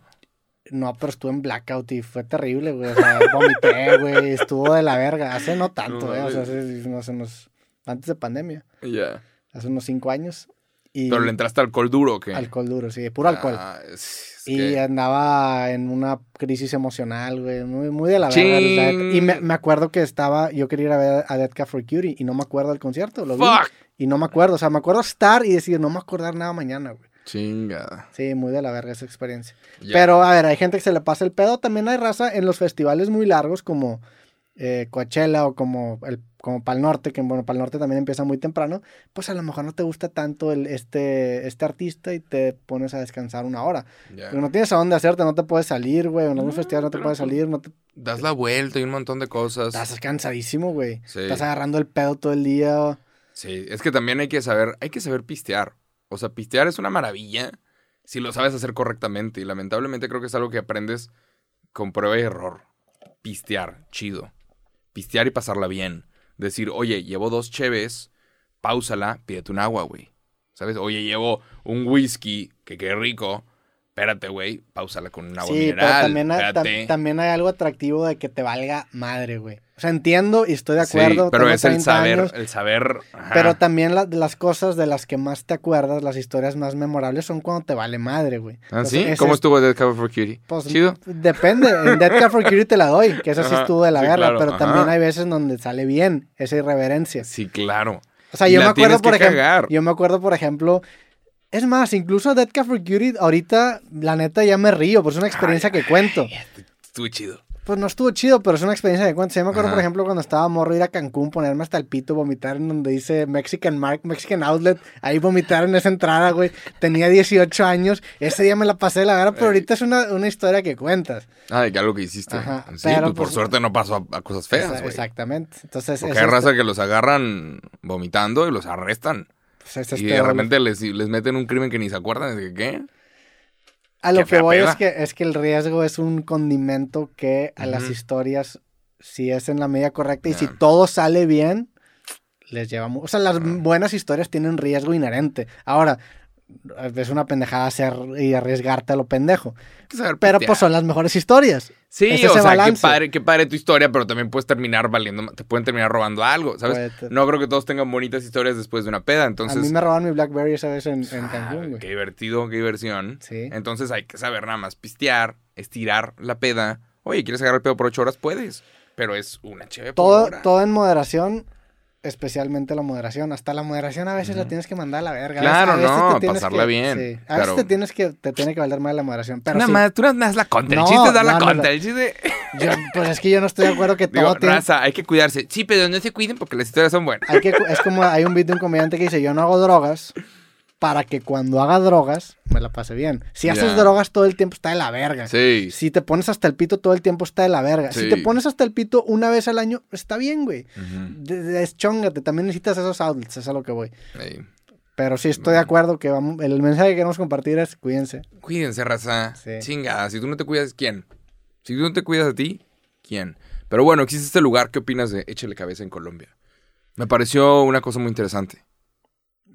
B: No, pero estuve en blackout y fue terrible, güey. O sea, <laughs> vomité, güey. Estuvo de la verga. Hace no tanto,
A: No
B: güey. O sea, hace, sé, unos- antes de pandemia.
A: Ya.
B: Hace unos cinco años. Y
A: Pero le entraste alcohol duro, ¿o qué?
B: alcohol duro, sí. Puro alcohol.
A: Ah, es-
B: y andaba en una crisis emocional, güey. Muy, muy de la verga. Y me, me acuerdo que estaba... Yo quería ir a ver a Dead Cat for Cutie y no me acuerdo del concierto. Lo vi.
A: Fuck.
B: Y no me acuerdo. O sea, me acuerdo estar y decir, no me acordar nada mañana, güey.
A: Chingada.
B: Sí, muy de la verga esa experiencia. Pero, a ver, hay gente que se le pasa el pedo. También hay raza en los festivales muy largos como eh, Coachella o como el como Pal Norte, que bueno, Pal Norte también empieza muy temprano. Pues a lo mejor no te gusta tanto el, este, este artista y te pones a descansar una hora. Pero no tienes a dónde hacerte, no te puedes salir, güey. En algunos
A: No,
B: festivales no te puedes
A: pues-
B: salir, no te...
A: Das la vuelta y un montón de cosas.
B: Estás cansadísimo, güey.
A: Sí.
B: Estás agarrando el pedo todo el día.
A: Sí, es que también hay que saber, hay que saber pistear. O sea, pistear es una maravilla si lo sabes hacer correctamente. Y lamentablemente creo que es algo que aprendes con prueba y error. Pistear, chido. Pistear y pasarla bien. Decir, oye, llevo dos cheves, páusala, pídete un agua, güey. ¿Sabes? Oye, llevo un whisky, que qué rico. Espérate, güey, páusala con un agua
B: sí,
A: mineral.
B: pero también hay, tam- también hay algo atractivo de que te valga madre, güey. O sea, entiendo y estoy de
A: Sí,
B: acuerdo.
A: pero es el
B: 30
A: saber,
B: años,
A: el saber. ajá.
B: Pero también la- las cosas de las que más te acuerdas, las historias más memorables, son cuando te vale madre, güey.
A: ¿Ah,
B: Entonces,
A: sí?
B: ese
A: ¿Cómo
B: es-
A: estuvo Dead Cover for Cutie?
B: pues,
A: ¿Chido?
B: Depende. En Dead Cat for Cutie te la doy, que esa sí estuvo de la
A: sí, claro,
B: pero
A: ajá.
B: también hay veces donde sale bien esa irreverencia.
A: Sí, claro.
B: O sea, yo me acuerdo, por ejemplo. Yo me acuerdo, por ejemplo. Es más, incluso Dead Cat for Cutie, ahorita, la neta, ya me río, porque es una experiencia que cuento.
A: Estuvo chido.
B: Pues no estuvo chido, pero es una experiencia que cuento. Sí, me acuerdo,
A: Ajá.
B: por ejemplo, cuando estaba morro ir a Cancún, ponerme hasta el pito, vomitar en donde dice Mexican Mark, Mexican Outlet. Ahí vomitar en esa entrada, güey. Tenía 18 años. Ese día me la pasé de la gara, pero ahorita es una, una historia que cuentas.
A: Ah, de que algo que hiciste.
B: Ajá,
A: sí,
B: pero,
A: pues, por
B: pues,
A: suerte no pasó a, a cosas feas, güey.
B: Exactamente. Entonces,
A: Porque hay raza que los agarran vomitando y los arrestan.
B: Pues
A: y de repente les, les meten un crimen que ni se acuerdan de que, qué.
B: A lo que voy
A: peda.
B: es que, es que el riesgo es un condimento que a las historias, si es en la medida correcta y si todo sale bien, les lleva... O sea, las buenas historias tienen riesgo inherente. Ahora, es una pendejada hacer y arriesgarte a lo pendejo.
A: Que
B: Pero
A: pistear.
B: pues son las mejores historias.
A: Sí,
B: es
A: o sea, qué
B: balance.
A: padre, qué padre tu historia, pero también puedes terminar valiendo, te pueden terminar robando algo, ¿sabes?
B: Puede
A: No creo que todos tengan bonitas historias después de una peda, entonces...
B: a mí me robaron mi Blackberry esa vez en, en
A: Ah,
B: Cancún, güey.
A: qué divertido, qué diversión.
B: Sí.
A: Entonces hay que saber nada más pistear, estirar la peda. Oye, ¿quieres agarrar el pedo por ocho horas? Puedes. Pero es una chévere
B: Todo, todo en moderación, especialmente la moderación. Hasta la moderación a veces la tienes que mandar a la verga.
A: Claro,
B: a veces
A: no,
B: te
A: pasarla
B: que-
A: bien,
B: sí. A
A: claro.
B: veces te tienes que, te tiene que valer más la moderación. Pero sí,
A: más, tú nada más la contra.
B: No,
A: el chiste es dar la
B: no, no,
A: contra.
B: no.
A: El chiste... <laughs>
B: yo- pues es que yo no estoy de acuerdo que <laughs> todo
A: Digo,
B: tiene...
A: raza, hay que cuidarse. Sí, pero no se cuiden porque las historias son buenas.
B: Hay que, es como hay un beat de un comediante que dice, yo no hago drogas para que cuando haga drogas me la pase bien. Si haces drogas todo el tiempo está de la verga.
A: Sí.
B: Si te pones hasta el pito todo el tiempo está de la verga. Si
A: Sí.
B: te pones hasta el pito una vez al año, está bien, güey. De- Deschóngate, también necesitas esos outlets, es a lo que voy. Pero sí estoy de acuerdo que vamos, el mensaje que queremos compartir es cuídense.
A: Cuídense, raza.
B: Sí.
A: Chinga, si tú no te cuidas, ¿quién? Si tú no te cuidas a ti, ¿quién? Pero bueno, existe este lugar. ¿Qué opinas de Échale Cabeza en Colombia? Me pareció una cosa muy interesante.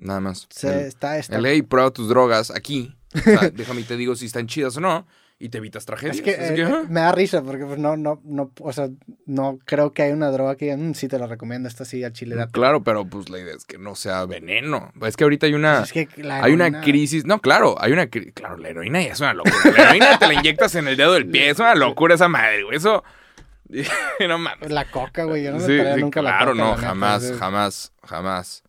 A: Nada más.
B: Se,
A: el,
B: está, está.
A: el, hey, prueba tus drogas aquí. <laughs> O sea, déjame y te digo si están chidas o no. Y te evitas tragedias.
B: Es que, eh,
A: que,
B: me da risa porque pues, no, no, no, o sea, no creo que haya una droga que mm, sí te la recomiendo, esta sí al chile. date.
A: Claro, pero pues la idea es que no sea veneno. Es que ahorita hay una...
B: Es que la
A: Hay una crisis. No, claro, hay una. Claro, la heroína ya es una locura. La heroína te la inyectas en el dedo del pie. Es una locura esa madre, güey. Eso. <laughs> no mames.
B: La coca, güey, yo no
A: Sí,
B: metería
A: sí,
B: nunca la
A: claro, no, jamás, jamás, jamás.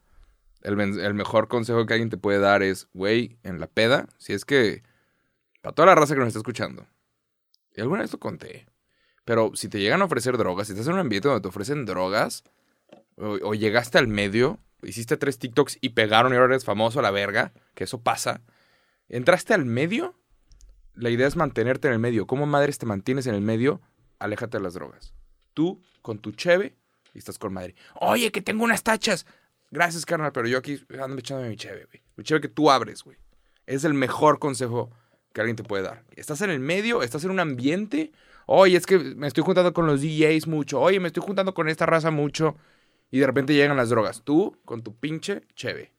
A: El, el mejor consejo que alguien te puede dar es, güey, en la peda, si es que, para toda la raza que nos está escuchando, y alguna vez lo conté, pero si te llegan a ofrecer drogas, si estás en un ambiente donde te ofrecen drogas, o, o llegaste al medio, hiciste tres TikToks y pegaron y ahora eres famoso a la verga, que eso pasa, entraste al medio, la idea es mantenerte en el medio. ¿Cómo madres te mantienes en el medio? Aléjate de las drogas. Tú, con tu cheve, y estás con madre. Oye, que tengo unas tachas. Gracias, carnal, pero yo aquí ando echándome mi cheve, güey. Mi cheve que tú abres, güey. Es el mejor consejo que alguien te puede dar. Estás en el medio, estás en un ambiente. Oye, es que me estoy juntando con los DJs mucho. Oye, me estoy juntando con esta raza mucho. Y de repente llegan las drogas. Tú, con tu pinche cheve.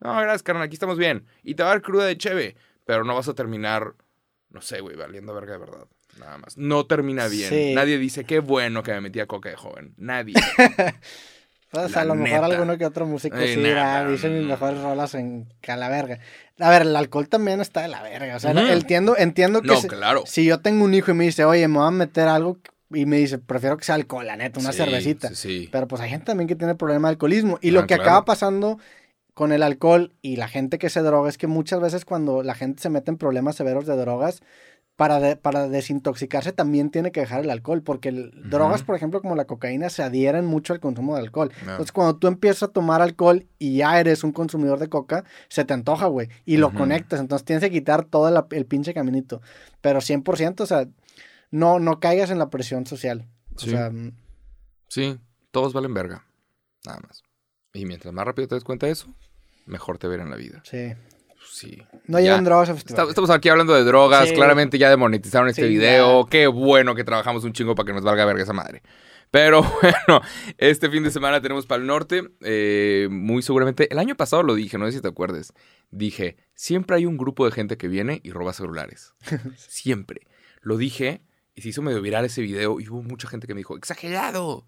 A: No, gracias, carnal, aquí estamos bien. Y te va a dar cruda de cheve. Pero no vas a terminar, no sé, güey, valiendo verga de verdad. Nada más. No termina bien.
B: Sí.
A: Nadie dice, qué bueno que me metí a coca de joven. Nadie. <laughs>
B: Pues,
A: La
B: a lo mejor alguno que otro músico
A: Ay,
B: sí, ah,
A: no,
B: mis mejores rolas en que a la verga. A ver, el alcohol también está de la verga. O sea, entiendo, entiendo que
A: No,
B: se-
A: claro.
B: si yo tengo un hijo y me dice, oye, me voy a meter algo, y me dice, prefiero que sea alcohol, la neta, una
A: Sí,
B: cervecita.
A: Sí, sí.
B: Pero pues hay gente también que tiene problema de alcoholismo. Y
A: Ah,
B: lo que
A: claro.
B: acaba pasando con el alcohol y la gente que se droga es que muchas veces cuando la gente se mete en problemas severos de drogas, para, de- para desintoxicarse también tiene que dejar el alcohol, porque el- drogas, por ejemplo, como la cocaína, se adhieren mucho al consumo de alcohol.
A: No.
B: Entonces, cuando tú empiezas a tomar alcohol y ya eres un consumidor de coca, se te antoja, güey, y lo conectas. Entonces, tienes que quitar todo la- el pinche caminito. Pero 100%, o sea, no, no caigas en la presión social. O
A: Sí.
B: sea,
A: Sí, todos valen verga. Nada más. Y mientras más rápido te des cuenta de eso, mejor te verá en la vida.
B: sí.
A: Sí.
B: No
A: Ya.
B: lleven drogas a
A: Está-
B: festivales.
A: Estamos aquí hablando de drogas.
B: Sí.
A: Claramente ya demonetizaron este
B: Sí,
A: video. Qué bueno que trabajamos un chingo para que nos valga verga esa madre. Pero <laughs> bueno, este fin de semana tenemos para el norte. eh, muy seguramente, el año pasado lo dije, no sé si te acuerdes. Dije, siempre hay un grupo de gente que viene y roba celulares. <laughs> siempre. Lo dije y se hizo medio viral ese video y hubo mucha gente que me dijo, exagerado.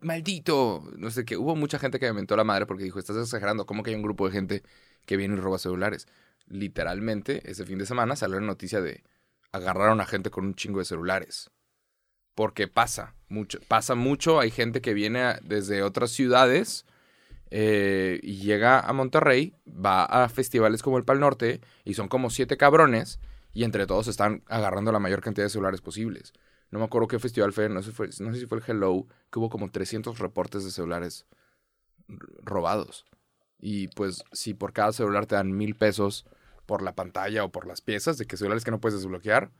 A: Maldito, no sé qué. Hubo mucha gente que me mentó la madre porque dijo, estás exagerando, ¿cómo que hay un grupo de gente que viene y roba celulares? Literalmente, ese fin de semana salió la noticia de agarraron a gente con un chingo de celulares. Porque pasa mucho, pasa mucho, hay gente que viene desde otras ciudades eh, y llega a Monterrey, va a festivales como el Pal Norte y son como siete cabrones y entre todos están agarrando la mayor cantidad de celulares posibles. No me acuerdo qué festival fue, no sé, fue- no sé si fue el Hello, que hubo como 300 reportes de celulares robados. Y pues si por cada celular te dan mil pesos por la pantalla o por las piezas, de que celulares que no puedes desbloquear,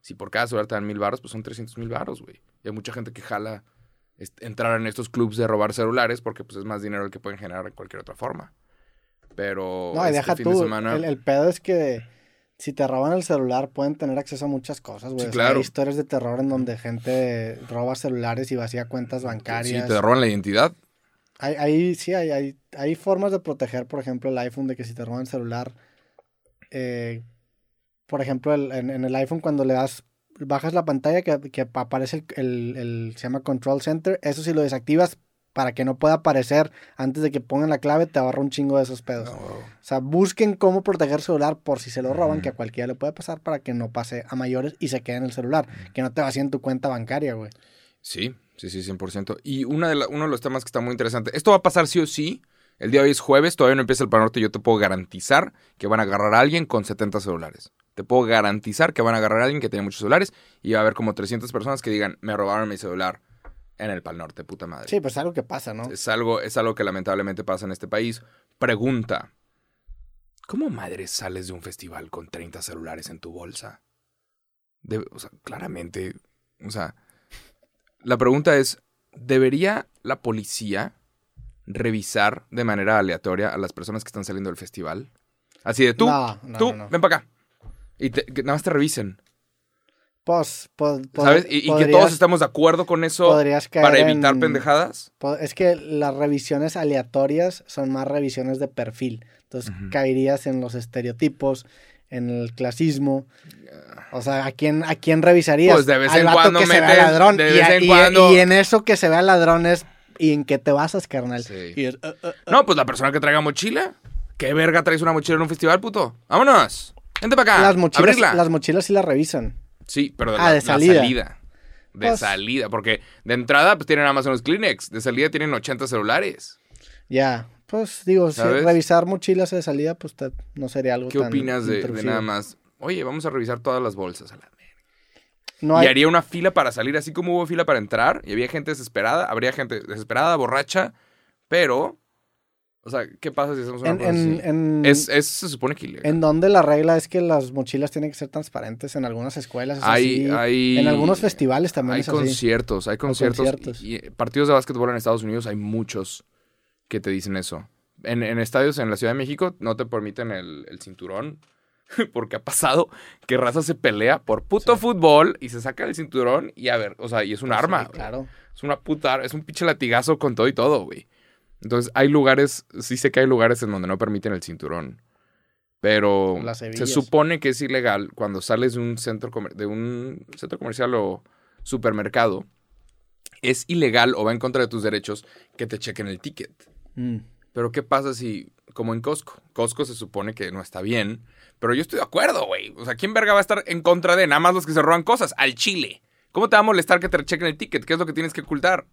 A: si por cada celular te dan mil baros, pues son 300 mil baros, güey. Y hay mucha gente que jala est- entrar en estos clubs de robar celulares porque pues es más dinero el que pueden generar de cualquier otra forma. Pero
B: No, y
A: este
B: deja
A: fin
B: tú.
A: de semana...
B: El, el pedo es que si te roban el celular pueden tener acceso a muchas cosas, güey.
A: Sí, claro.
B: hay historias de terror en donde gente roba celulares y vacía cuentas
A: Sí,
B: bancarias.
A: te roban la identidad.
B: Hay, hay- sí, hay, hay, hay formas de proteger, por ejemplo, el iPhone de que si te roban el celular, eh, por ejemplo, el- en, en el iPhone cuando le das, bajas la pantalla que, que aparece el, el- el- se llama Control Center, eso si lo desactivas para que no pueda aparecer antes de que pongan la clave, te ahorra un chingo de esos pedos.
A: No,
B: O sea, busquen cómo proteger su celular por si se lo roban, que a cualquiera le puede pasar para que no pase a mayores y se quede en el celular, que no te vacíe en tu cuenta bancaria, güey.
A: Sí, sí, sí, 100%. Y una de la- uno de los temas que está muy interesante, esto va a pasar sí o sí. El día de hoy es jueves, todavía no empieza el Pan Norte. Yo te puedo garantizar que van a agarrar a alguien con 70 celulares. Te puedo garantizar que van a agarrar a alguien que tiene muchos celulares y va a haber como 300 personas que digan, me robaron mi celular en el Pal Norte, puta madre.
B: Sí, pues es algo que pasa, ¿no?
A: Es algo, es algo que lamentablemente pasa en este país. Pregunta, ¿cómo madre sales de un festival con 30 celulares en tu bolsa? Debe- o sea, claramente, o sea, la pregunta es, ¿debería la policía revisar de manera aleatoria a las personas que están saliendo del festival? Así de tú,
B: No, no,
A: tú,
B: no,
A: ven para acá. Y te- que nada más te revisen.
B: Pues, po- po-
A: ¿Sabes? Y, y que todos estamos de acuerdo con eso para evitar
B: en-
A: pendejadas.
B: Es que las revisiones aleatorias son más revisiones de perfil. Entonces caerías en los estereotipos, en el clasismo. O sea, ¿a quién, a quién revisarías?
A: Pues de vez
B: Al
A: en
B: vato
A: cuando
B: que se vea
A: metes-
B: ladrón.
A: de
B: y,
A: vez
B: a-
A: en
B: y-
A: cuando-
B: y en eso que se vea ladrón es... ¿Y en qué te basas, carnal?
A: Sí.
B: Y es, "Uh, uh, uh".
A: No, pues la persona que traiga mochila. ¿Qué verga traes una mochila en un festival, puto? ¡Vámonos! Vente para acá.
B: las, mochilas,
A: abrirla.
B: las mochilas sí las revisan.
A: Sí, pero de,
B: Ah,
A: la,
B: de
A: la
B: salida.
A: salida. De
B: Pues-
A: salida. Porque de entrada, pues tienen nada más unos Kleenex. De salida tienen 80 celulares.
B: Ya, pues digo, si revisar mochilas de salida, pues no sería algo
A: ¿Qué
B: tan
A: opinas de, de nada más? Oye, vamos a revisar todas las bolsas. A la...
B: No
A: Y
B: hay,
A: haría una fila para salir, así como hubo fila para entrar. Y había gente desesperada. Habría gente desesperada, borracha. Pero, o sea, ¿qué pasa si hacemos una
B: en,
A: cosa
B: en,
A: así?
B: en,
A: Es, es- se supone que ilegal.
B: en donde la regla es que las mochilas tienen que ser transparentes en algunas escuelas. Es
A: Hay,
B: así.
A: hay,
B: en algunos festivales también
A: hay
B: es así.
A: conciertos, hay conciertos.
B: conciertos.
A: Y, y partidos de básquetbol en Estados Unidos hay muchos que te dicen eso. En, en estadios en la Ciudad de México no te permiten el, el cinturón. <laughs> Porque ha pasado que raza se pelea por puto fútbol y se saca el cinturón y a ver, o sea, y es un
B: Pues Sí,
A: arma. güey.
B: claro.
A: Es una puta, es un pinche latigazo con todo y todo, güey. Entonces, hay lugares, sí sé que hay lugares en donde no permiten el cinturón. Pero se supone que es ilegal cuando sales de un centro comer- de un centro comercial o supermercado. Es ilegal o va en contra de tus derechos que te chequen el ticket.
B: Mm.
A: Pero ¿qué pasa si, como en Costco? Costco se supone que no está bien, pero yo estoy de acuerdo, güey. O sea, ¿quién verga va a estar en contra de nada más los que se roban cosas? Al chile. ¿Cómo te va a molestar que te chequen el ticket? ¿Qué es lo que tienes que ocultar?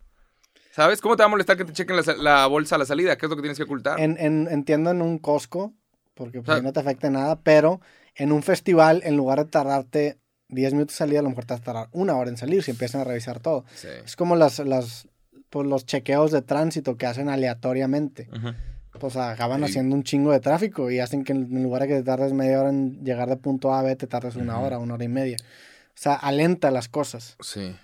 A: ¿Sabes? ¿Cómo te va a molestar que te chequen la, sa- la bolsa a la salida? ¿Qué es lo que tienes que ocultar?
B: En, en- entiendo en un Costco, porque pues,
A: O sea-
B: ahí no te afecta nada, pero en un festival, en lugar de tardarte 10 minutos de salida, a lo mejor te vas a tardar una hora en salir si empiezan a revisar todo.
A: Sí.
B: Es como las, las, pues, los chequeos de tránsito que hacen aleatoriamente. Pues acaban
A: Sí.
B: haciendo un chingo de tráfico y hacen que en lugar de que te tardes media hora en llegar de punto A a B, te tardes una hora, una hora y media. O sea, alenta las cosas.
A: Sí.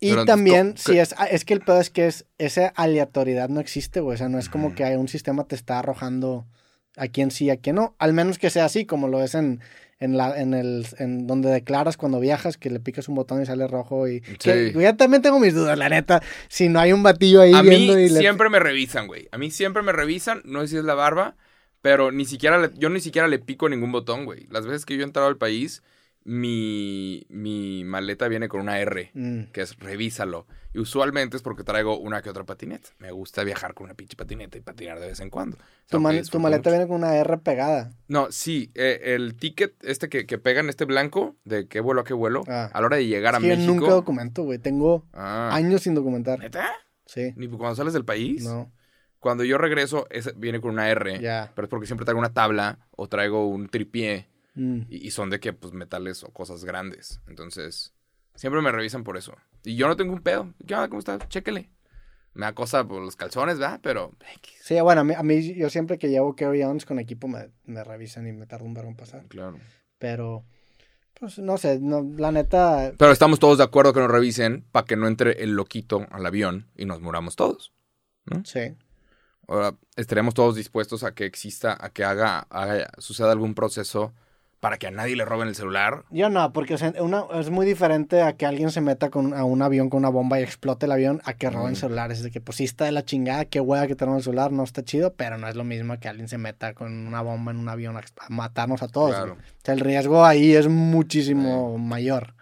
B: Y
A: Pero
B: también, si es, ah, es que el pedo es que es, esa aleatoriedad no existe, güey. O sea, no es como que un sistema te está arrojando a quién sí, a quién no. Al menos que sea así, como lo es en, en la, en el, en donde declaras cuando viajas, que le picas un botón y sale rojo y. que-
A: Sí.
B: yo también tengo mis dudas, la neta. Si no hay un batillo ahí
A: A mí
B: le-
A: siempre me revisan, güey. A mí siempre me revisan. No sé si es la barba, pero ni siquiera le- yo ni siquiera le pico ningún botón, güey. Las veces que yo he entrado al país, mi, mi maleta viene con una R.
B: Mm.
A: que es revísalo. Y usualmente es porque traigo una que otra patineta. Me gusta viajar con una pinche patineta y patinar de vez en cuando. Es
B: Tu, mal- maleta
A: mucho.
B: viene con una R pegada.
A: No, sí, eh, el ticket este que, que pegan, este blanco, de qué vuelo a qué vuelo,
B: Ah.
A: a la hora de llegar
B: Es
A: a
B: yo
A: México.
B: nunca documento, güey. Tengo
A: Ah.
B: años sin documentar.
A: ¿Neta?
B: Sí.
A: Ni cuando sales del país.
B: No,
A: Cuando yo regreso, ese viene con una R.
B: ya.
A: Pero es porque siempre traigo una tabla o traigo un tripié.
B: Mm.
A: Y, y son de que, pues, metales o cosas grandes. Entonces, siempre me revisan por eso. Y yo no tengo un pedo. ¿Qué onda? ¿Cómo está? Chéquele. Me da cosa por los calzones, ¿verdad? Pero...
B: Sí, bueno, a mí, a mí yo siempre que llevo carry-ons con equipo me, me revisan y me tarda un verbo en pasar.
A: Claro.
B: Pero, pues no sé, no, la neta,
A: Pero estamos todos de acuerdo que nos revisen para que no entre el loquito al avión y nos muramos todos.
B: sí.
A: Ahora, estaríamos todos dispuestos a que exista, a que haga, haga- suceda algún proceso para que a nadie le roben el celular.
B: Yo no, porque una, es muy diferente a que alguien se meta con, a un avión con una bomba y explote el avión a que roben
A: Mm.
B: celulares. Es de que, pues sí está de la chingada, qué hueá que te roben el celular, no está chido, pero no es lo mismo que alguien se meta con una bomba en un avión a, a matarnos a todos.
A: Claro.
B: O sea, el riesgo ahí es muchísimo mayor.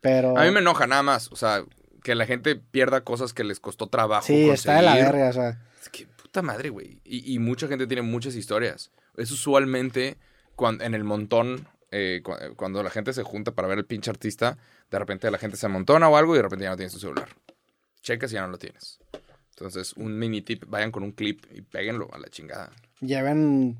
B: Pero.
A: A mí me enoja nada más. O sea, que la gente pierda cosas que les costó trabajo.
B: Sí, está de la verga, o sea.
A: Es que puta madre, güey. Y, y mucha gente tiene muchas historias. Es usualmente en el montón, eh, cu- cuando la gente se junta para ver el pinche artista, de repente la gente se amontona o algo y de repente ya no tienes tu celular. Checas y ya no lo tienes. Entonces, un mini tip, vayan con un clip y péguenlo a la chingada.
B: Lleven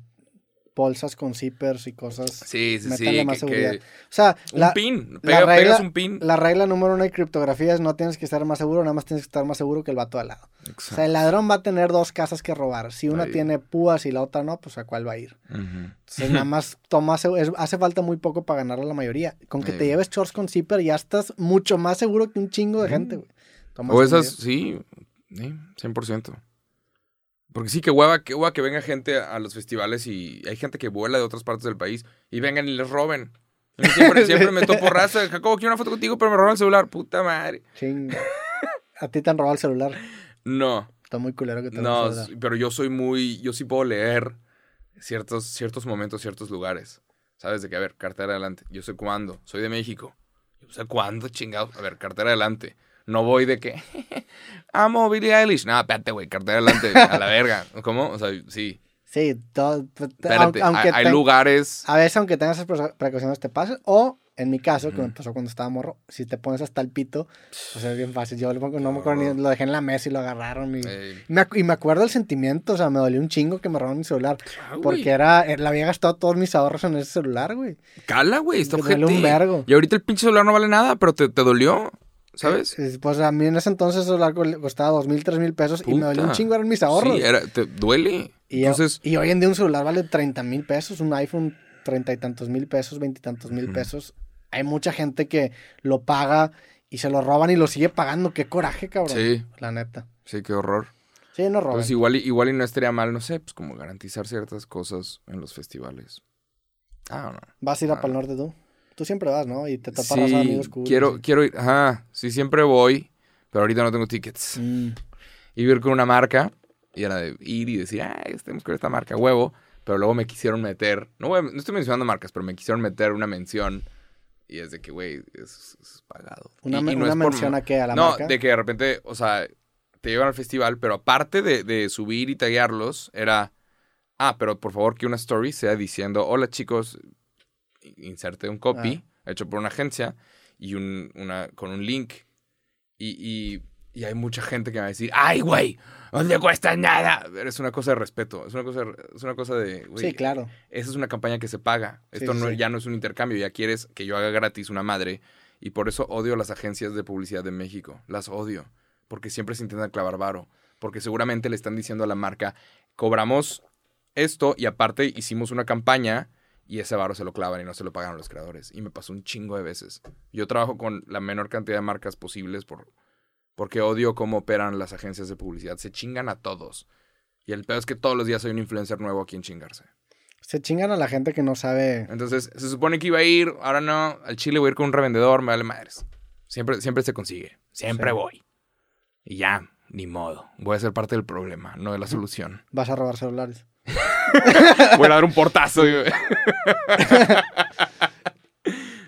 B: bolsas con zippers y cosas.
A: Sí, sí, sí.
B: Más
A: que-
B: seguridad.
A: que-
B: O sea,
A: un
B: la,
A: pin.
B: la regla-
A: pegas un pin.
B: la regla número uno de criptografía es no tienes que estar más seguro, nada más tienes que estar más seguro que el vato al lado. O sea,
A: Exacto.
B: el ladrón va a tener dos casas que robar. Si una
A: Ahí.
B: tiene púas y la otra no, pues a cuál va a ir. Entonces, nada más toma, es- hace falta muy poco para ganarle a la mayoría. Con que te lleves shorts con zipper ya estás mucho más seguro que un chingo de gente, güey.
A: O esas, sí, sí, 100%. Porque sí, que hueva, que hueva que venga gente a los festivales y hay gente que vuela de otras partes del país y vengan y les roben. Siempre, siempre me topo raza. Jacobo, quiero una foto contigo, pero me robaron el celular. Puta madre.
B: Chinga. ¿A ti te han robado el celular?
A: No,
B: Está muy culero que te
A: no, pero yo soy muy. Yo sí puedo leer ciertos, ciertos momentos, ciertos lugares. ¿Sabes? De que, a ver, cartera adelante. Yo sé cuándo. Soy de México. Yo sé cuándo, chingados. A ver, cartera adelante. No voy de que. <laughs> Amo Billie Eilish. No, espérate, güey, cartera adelante. A la verga. ¿Cómo? O sea, sí.
B: Sí, todo,
A: Espérate.
B: aunque,
A: hay, lugares.
B: a veces aunque tengas esas pre- precauciones te pasa, o en mi caso, que me pasó cuando estaba morro, si te pones hasta el pito, pues es bien fácil. Yo pongo- no me acuerdo ni, lo dejé en la mesa y lo agarraron y... Me y me acuerdo el sentimiento, o sea, me dolió un chingo que me robaron mi celular.
A: ah.
B: Porque era, eh, le había gastado todos mis ahorros en ese celular, güey.
A: Cala, güey, está
B: un vergo.
A: Y ahorita el pinche celular no vale nada, pero te, te dolió, ¿sabes?
B: Pues a mí en ese entonces costaba dos mil, tres mil pesos y me dolió un chingo, eran mis ahorros.
A: Sí, era, te duele.
B: y,
A: Entonces,
B: y hoy en día un celular vale 30 mil pesos, un iPhone treinta y tantos mil pesos, veintitantos mil pesos. Hay mucha gente que lo paga y se lo roban y lo sigue pagando. Qué coraje, cabrón.
A: sí,
B: La neta.
A: sí, qué horror.
B: Sí, no roban.
A: Entonces igual, y- igual y no estaría mal, no sé, pues como garantizar ciertas cosas en los festivales. Ah, no.
B: Vas a ir a
A: Ah.
B: Pal Norte tú. Tú siempre vas, ¿no? Y te tapas
A: Sí,
B: amigos cool.
A: quiero,
B: sí.
A: quiero ir, ajá, sí, siempre voy, pero ahorita no tengo tickets.
B: Mm.
A: Iba a ir con una marca, y era de ir y decir, ah, que ver esta marca, huevo, pero luego me quisieron meter, no, no estoy mencionando marcas, pero me quisieron meter una mención, y es de que, güey, es, es pagado.
B: Una,
A: Y- y no
B: una
A: es por-
B: mención a qué, a la
A: no,
B: marca.
A: de que de repente, o sea, te llevan al festival, pero aparte de, de subir y taguearlos, era, ah, pero por favor que una story sea diciendo, hola chicos, inserte un copy hecho por una agencia y un, una, con un link. Y, y, y hay mucha gente que va a decir, ay, güey, no te cuesta nada. Pero es una cosa de respeto, es una cosa, es una cosa de, güey,
B: Sí, claro.
A: esa es una campaña que se paga. Esto
B: sí,
A: no,
B: sí.
A: ya no es un intercambio, ya quieres que yo haga gratis una madre. Y por eso odio las agencias de publicidad de México. Las odio. Porque siempre se intentan clavar varo. Porque seguramente le están diciendo a la marca, cobramos esto y aparte hicimos una campaña y ese varo se lo clavan y no se lo pagaron los creadores. Y me pasó un chingo de veces. Yo trabajo con la menor cantidad de marcas posibles por, porque odio cómo operan las agencias de publicidad. Se chingan a todos. Y el peor es que todos los días hay un influencer nuevo a quien chingarse.
B: Se chingan a la gente que no sabe.
A: Entonces, se supone que iba a ir, ahora no, al Chile voy a ir con un revendedor, me vale madres. Siempre, siempre se consigue. Siempre
B: Sí.
A: voy. Y ya, ni modo. Voy a ser parte del problema, no de la solución.
B: Vas a robar celulares. <laughs>
A: Voy a dar un portazo. <laughs>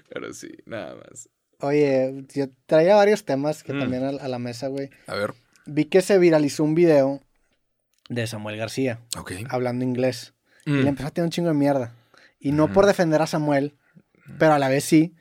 A: Pero sí, nada más.
B: Oye, yo traía varios temas que
A: Mm.
B: también a, la mesa, güey.
A: A ver.
B: Vi que se viralizó un video de Samuel García
A: Ok.
B: hablando inglés. Y
A: Mm.
B: le empezó a tirar un chingo de mierda. Y no
A: Ujú.
B: por defender a Samuel, pero a la vez sí.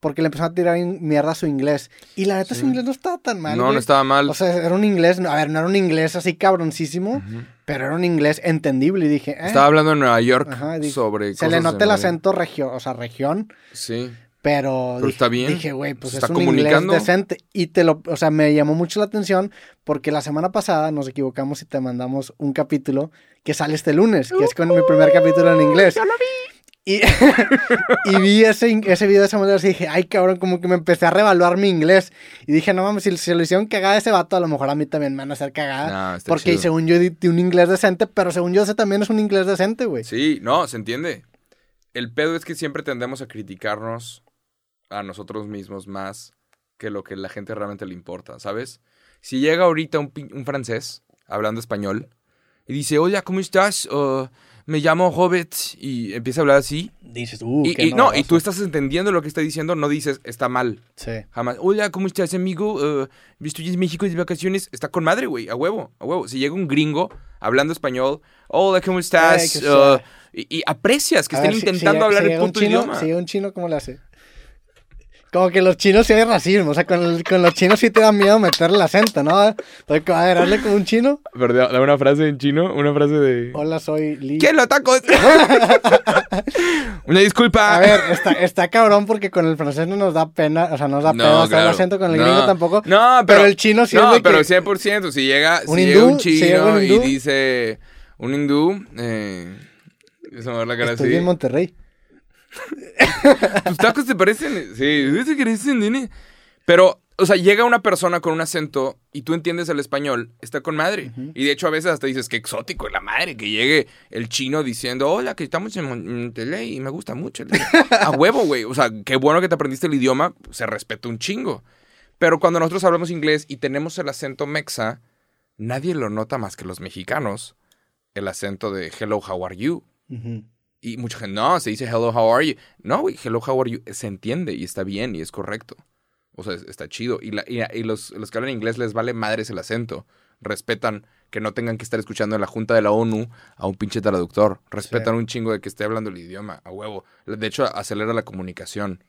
B: Porque le empezó a tirar mierda a su inglés. Y la neta,
A: Sí.
B: su inglés no estaba tan mal.
A: no,
B: güey.
A: no estaba mal.
B: O sea, era un inglés, a ver, no era un inglés así cabroncísimo,
A: Ujú.
B: pero era un inglés entendible. Y dije, eh,
A: Estaba hablando en Nueva York
B: Ajá, di-
A: sobre
B: se le
A: cosas
B: nota
A: de
B: el acento región, o sea, región,
A: Sí.
B: pero,
A: Pero
B: dije,
A: está bien.
B: dije, güey, pues
A: Se
B: es
A: está
B: un inglés decente. Y te lo, o sea, me llamó mucho la atención porque la semana pasada nos equivocamos y te mandamos un capítulo que sale este lunes, que es con mi primer capítulo en inglés.
A: Yo lo vi.
B: Y, <laughs> y vi ese, ese video de Samuel García y dije, ay cabrón, como que me empecé a revaluar mi inglés. Y dije, no mames, si se lo hicieron cagada a ese vato, a lo mejor a mí también me van a hacer cagada.
A: No,
B: porque
A: chido.
B: según yo di di un inglés decente, pero según yo ese también es un inglés decente, güey.
A: Sí, no, se entiende. El pedo es que siempre tendemos a criticarnos a nosotros mismos más que lo que la gente realmente le importa, ¿sabes? Si llega ahorita un, un francés hablando español y dice, hola, ¿cómo estás? Uh, me llamo Robert y empieza a hablar así.
B: Dices, uh,
A: y,
B: qué
A: y no, y tú estás entendiendo lo que está diciendo, no dices, está mal.
B: Sí.
A: Jamás. Hola, ¿cómo estás, amigo? Uh, estoy en México de vacaciones. Está con madre, güey. A huevo, a huevo. Si llega un gringo hablando español, hola, ¿cómo estás?
B: Ay, que
A: Uh, y, y aprecias que
B: A
A: estén
B: ver,
A: intentando
B: si-
A: hablar
B: si
A: el puto
B: chino,
A: idioma.
B: Si llega un chino, ¿cómo le hace? Como que los chinos sí hay racismo, o sea, con, el- con los chinos sí te da miedo meterle el acento, ¿no? Porque, a ver, hazle como un chino.
A: Perdón, dame una frase en chino, una frase de...
B: Hola, soy Lee.
A: ¿Quién lo tacos? <laughs> una disculpa.
B: A ver, está, está cabrón porque con el francés no nos da pena, o sea, no nos da
A: No,
B: pena hacer el
A: claro.
B: acento, con el
A: No.
B: gringo tampoco.
A: No, pero,
B: pero el chino sí es
A: No,
B: de
A: pero
B: que-
A: 100%. Si llega
B: Un
A: si
B: hindú,
A: llega un
B: si
A: chino
B: llega un hindú.
A: y dice... Un hindú... Eh, eso me va a la cara
B: Estoy
A: así.
B: en Monterrey. <laughs>
A: ¿Tus tacos te parecen? Sí, ¿te parecen, nene? Pero o sea, llega una persona con un acento y tú entiendes el español, está con madre. Y de hecho a veces hasta dices, qué exótico la madre, que llegue el chino diciendo, hola, que estamos en Monterrey y me gusta mucho. <laughs> a huevo, güey. O sea, qué bueno que te aprendiste el idioma, se respeta un chingo. Pero cuando nosotros hablamos inglés y tenemos el acento mexa, nadie lo nota más que los mexicanos. El acento de hello, how are you? Y mucha gente, no, se dice hello, how are you? No, güey, hello, how are you? Se entiende y está bien y es correcto. O sea, está chido. Y, y, los, los, que hablan inglés les vale madres el acento. Respetan que no tengan que estar escuchando en la junta de la ONU a un pinche traductor. Respetan un chingo de que esté hablando el idioma, a huevo. De hecho, acelera la comunicación.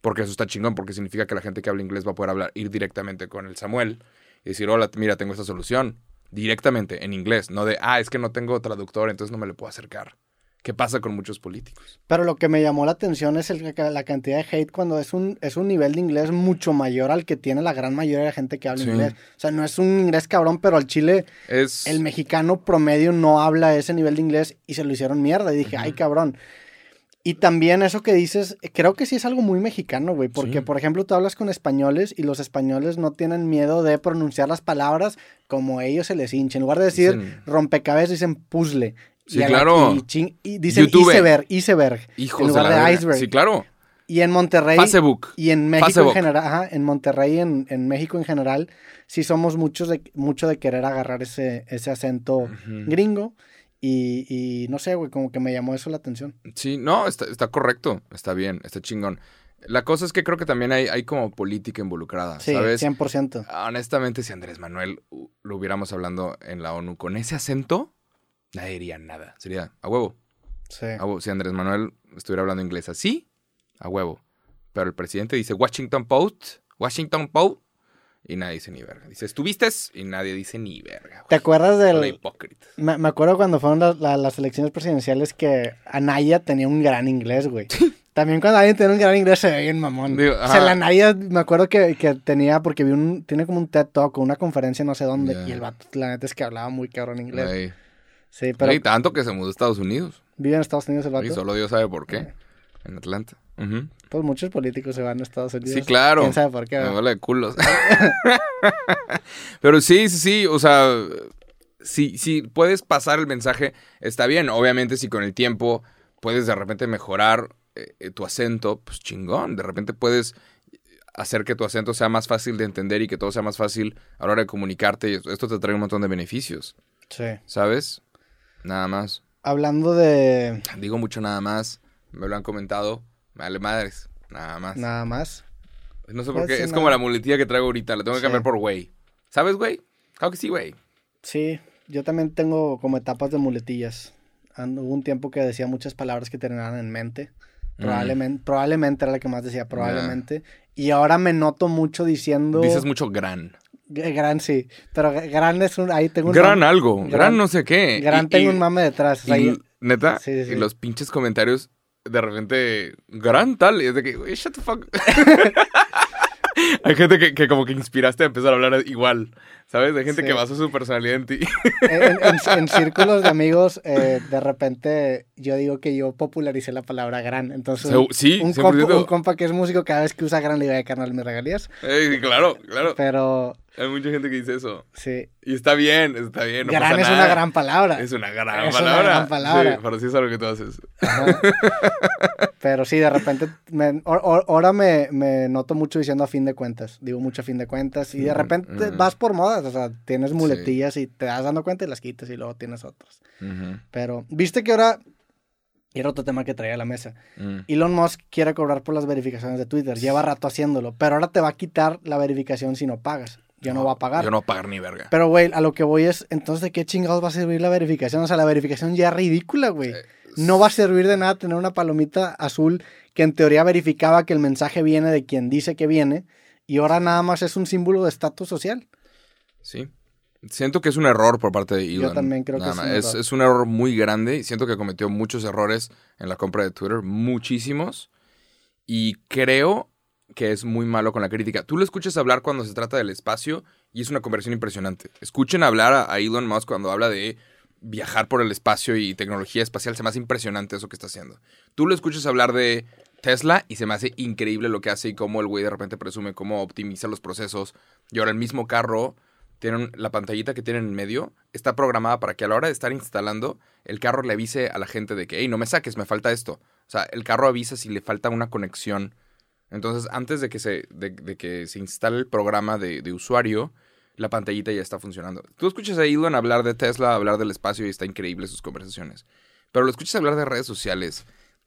A: Porque eso está chingón, porque significa que la gente que habla inglés va a poder hablar, ir directamente con el Samuel y decir, hola, mira, tengo esta solución. Directamente, en inglés. No de, ah, es que no tengo traductor, entonces no me le puedo acercar. ¿Qué pasa con muchos políticos?
B: Pero lo que me llamó la atención es el, la cantidad de hate cuando es un, es un nivel de inglés mucho mayor al que tiene la gran mayoría de la gente que habla inglés. O sea, no es un inglés cabrón, pero al chile
A: es...
B: el mexicano promedio no habla ese nivel de inglés y se lo hicieron mierda. Y dije, ay cabrón. Y también eso que dices, creo que sí es algo muy mexicano, güey, porque por ejemplo tú hablas con españoles y los españoles no tienen miedo de pronunciar las palabras como ellos se les hincha. En lugar de decir rompecabezas, dicen puzzle.
A: Sí, claro.
B: Y, dicen iceberg, iceberg.
A: Hijos en lugar de, iceberg. Sí, claro.
B: Y en Monterrey.
A: Facebook.
B: Y en México en general. Ajá, en Monterrey, en, en, México en general, sí somos muchos de, mucho de querer agarrar ese, ese acento gringo. Y, y, no sé, güey, como que me llamó eso la atención.
A: Sí, no, está, está correcto. Está bien, está chingón. La cosa es que creo que también hay, hay como política involucrada, sí, ¿sabes?
B: 100%.
A: Honestamente, si Andrés Manuel lo hubiéramos hablando en la ONU con ese acento, nadie diría nada. Sería a huevo.
B: Sí.
A: Si Andrés Manuel estuviera hablando inglés así, a huevo. Pero el presidente dice Washington Post, Washington Post, y nadie dice ni verga. Dice, ¿estuviste? Y nadie dice ni verga.
B: ¿Te acuerdas del... hipócrita. Me, me, acuerdo cuando fueron las elecciones presidenciales que Anaya tenía un gran inglés, güey. También cuando alguien tiene un gran inglés se ve bien mamón. o sea, la Anaya, me acuerdo que, que, tenía, porque vi un, tiene como un TED Talk o una conferencia no sé dónde, y el vato, la neta es que hablaba muy cabrón inglés. Sí, pero.
A: Y tanto que se mudó a Estados Unidos.
B: Vive en Estados Unidos el vato.
A: Y solo Dios sabe por qué. En Atlanta.
B: Pues muchos políticos se van a Estados Unidos.
A: Sí, claro.
B: ¿Quién sabe por qué?
A: Me duele de culos. <laughs> Pero sí, sí, sí. O sea, si, si puedes pasar el mensaje, está bien. Obviamente, si con el tiempo puedes de repente mejorar eh, tu acento, pues chingón. De repente puedes hacer que tu acento sea más fácil de entender y que todo sea más fácil a la hora de comunicarte. Esto te trae un montón de beneficios.
B: Sí.
A: ¿Sabes? Nada más.
B: Hablando de.
A: Digo mucho nada más. Me lo han comentado. Me vale madres. Nada más.
B: Nada más.
A: No sé por qué. Es como la muletilla que traigo ahorita. La tengo que cambiar por güey. ¿Sabes, güey? Claro que sí, güey.
B: Sí. Yo también tengo como etapas de muletillas. Hubo un tiempo que decía muchas palabras que terminaban en mente. Mm. Probablemente, probablemente era la que más decía, probablemente. Y ahora me noto mucho diciendo.
A: Dices mucho gran.
B: Gran sí, pero gran es un, ahí tengo un
A: Gran algo, gran, no sé qué.
B: Gran tengo un mame detrás.
A: ¿Neta? Sí, sí. Y los pinches comentarios, de repente, gran tal, y es de que, shut the fuck. <laughs> <laughs> Hay gente que, que, como que inspiraste a empezar a hablar igual, ¿sabes? Hay gente que basó su personalidad en ti.
B: En, <laughs> círculos de amigos, eh, de repente yo digo que yo popularicé la palabra gran. Entonces,
A: sí,
B: un, compa, un compa que es músico, cada vez que usa gran le iba a carnal mis regalías.
A: Eh, claro, claro.
B: Pero
A: hay mucha gente que dice eso.
B: Sí.
A: Y está bien, está bien.
B: gran es una gran palabra.
A: Es una gran palabra. Una gran palabra. Sí, pero sí es algo que tú haces.
B: pero sí, de repente, ahora me, me, noto mucho diciendo a fin de cuentas. Digo mucho a fin de cuentas. Y de repente vas por modas. O sea, tienes muletillas y te das dando cuenta y las quitas y luego tienes otras. Pero, ¿viste que ahora y era otro tema que traía a la mesa. Mm. Elon Musk quiere cobrar por las verificaciones de Twitter. Lleva rato haciéndolo. Pero ahora te va a quitar la verificación si no pagas yo no, voy a pagar.
A: Yo no voy a pagar ni verga.
B: Pero, güey, a lo que voy es, entonces, ¿de qué chingados va a servir la verificación? O sea, la verificación ya es ridícula, güey. Eh, no va a servir de nada tener una palomita azul que en teoría verificaba que el mensaje viene de quien dice que viene y ahora nada más es un símbolo de estatus social.
A: Sí. Siento que es un error por parte de Elon.
B: Yo también creo que es un,
A: es, es un error muy grande y siento que cometió muchos errores en la compra de Twitter, muchísimos. Y creo que es muy malo con la crítica. Tú lo escuchas hablar cuando se trata del espacio y es una conversión impresionante. Escuchen hablar a, Elon Musk cuando habla de viajar por el espacio y tecnología espacial. Se me hace impresionante eso que está haciendo. Tú lo escuchas hablar de Tesla y se me hace increíble lo que hace y cómo el güey de repente presume cómo optimiza los procesos. Y ahora el mismo carro tiene un- la pantallita que tiene en medio, está programada para que a la hora de estar instalando, el carro le avise a la gente de que, hey, no me saques, me falta esto. O sea, el carro avisa si le falta una conexión. Entonces, antes de que se, de que se instale el programa de, de usuario, la pantallita ya está funcionando. Tú escuchas a Elon hablar de Tesla, hablar del espacio y está increíble sus conversaciones. Pero lo escuchas hablar de redes sociales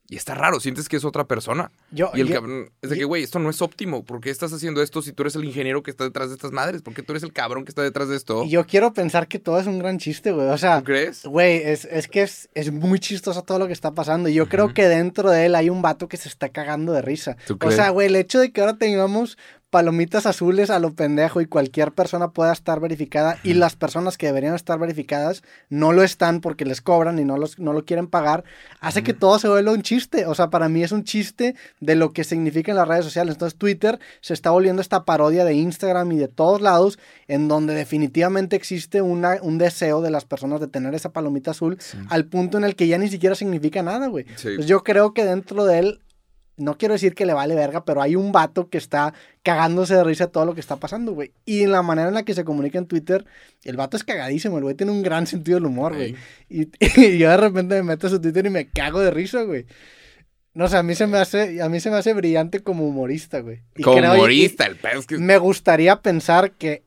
A: y está raro, sientes que es otra persona.
B: Yo,
A: Y el
B: yo-
A: cabrón es de que, güey, esto no es óptimo. ¿Por qué estás haciendo esto si tú eres el ingeniero que está detrás de estas madres? ¿Por qué tú eres el cabrón que está detrás de esto?
B: yo quiero pensar que todo es un gran chiste, güey. O sea,
A: ¿Tú crees?
B: Güey, es, es que es, es muy chistoso todo lo que está pasando. Y yo creo que dentro de él hay un vato que se está cagando de risa.
A: ¿Tú
B: O
A: crees?
B: sea, güey, el hecho de que ahora tengamos palomitas azules a lo pendejo y cualquier persona pueda estar verificada y las personas que deberían estar verificadas no lo están porque les cobran y no, los, no lo quieren pagar, hace que todo se vuelva un chiste. O sea, para mí es un chiste de lo que significan las redes sociales. Entonces Twitter se está volviendo esta parodia de Instagram y de todos lados en donde definitivamente existe una, un deseo de las personas de tener esa palomita azul al punto en el que ya ni siquiera significa nada, güey.
A: Sí.
B: Entonces yo creo que dentro de él, no quiero decir que le vale verga, pero hay un vato que está cagándose de risa de todo lo que está pasando, güey. Y en la manera en la que se comunica en Twitter, el vato es cagadísimo, el güey tiene un gran sentido del humor, güey. Y, <laughs> y yo de repente me meto a su Twitter y me cago de risa, güey. No sé, a mí se me hace, a mí se me hace brillante como humorista, güey. Y
A: Como
B: creo- y-
A: humorista, el pedo es que...
B: me gustaría pensar que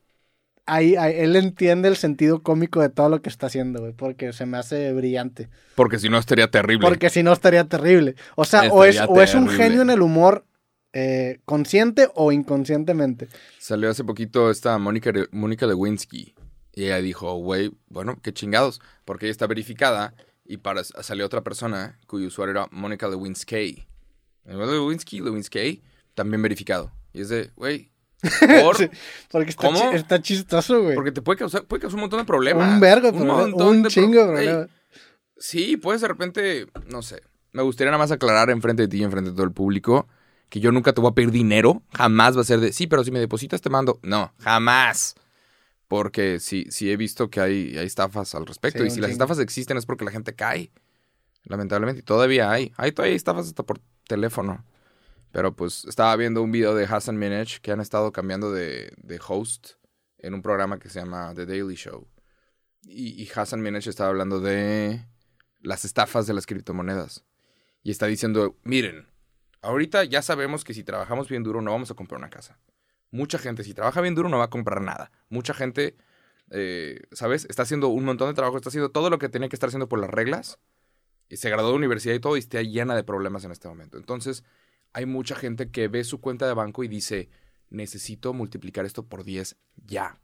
B: ahí, ahí él entiende el sentido cómico de todo lo que está haciendo, güey, porque se me hace brillante.
A: Porque si no estaría terrible.
B: Porque si no estaría terrible. O sea, o es,
A: Estaría
B: o es un genio en el humor eh, consciente o inconscientemente.
A: Salió hace poquito esta Mónica, Mónica Lewinsky. Y ella dijo, güey, bueno, qué chingados. Porque ella está verificada. Y para, salió otra persona cuyo usuario era Mónica Lewinsky. Lewinsky, Lewinsky, también verificado. Y es de, güey, ¿por? <laughs>
B: Sí, porque está,
A: ¿Cómo?
B: chi- está chistoso, güey.
A: Porque te puede causar, puede causar un montón de problemas.
B: Un vergo,
A: un montón
B: un
A: de
B: chingo de
A: Ey,
B: problema.
A: Sí, puedes de repente, no sé. Me gustaría nada más aclarar enfrente de ti y enfrente de todo el público que yo nunca te voy a pedir dinero. Jamás va a ser de, sí, pero si me depositas te mando. No, jamás. Porque sí, sí he visto que hay, hay estafas al respecto.
B: Sí,
A: y si las estafas existen es porque la gente cae. Lamentablemente. Y todavía hay. Hay todavía estafas hasta por teléfono. Pero pues estaba viendo un video de Hassan Minaj que han estado cambiando de, de host en un programa que se llama The Daily Show. Y, Hassan Minaj estaba hablando de las estafas de las criptomonedas. Y está diciendo, miren, ahorita ya sabemos que si trabajamos bien duro no vamos a comprar una casa. Mucha gente, si trabaja bien duro, no va a comprar nada. Mucha gente, eh, ¿sabes? Está haciendo un montón de trabajo, está haciendo todo lo que tenía que estar haciendo por las reglas. Y se graduó de universidad y todo y está llena de problemas en este momento. Entonces, hay mucha gente que ve su cuenta de banco y dice, necesito multiplicar esto por 10 ya.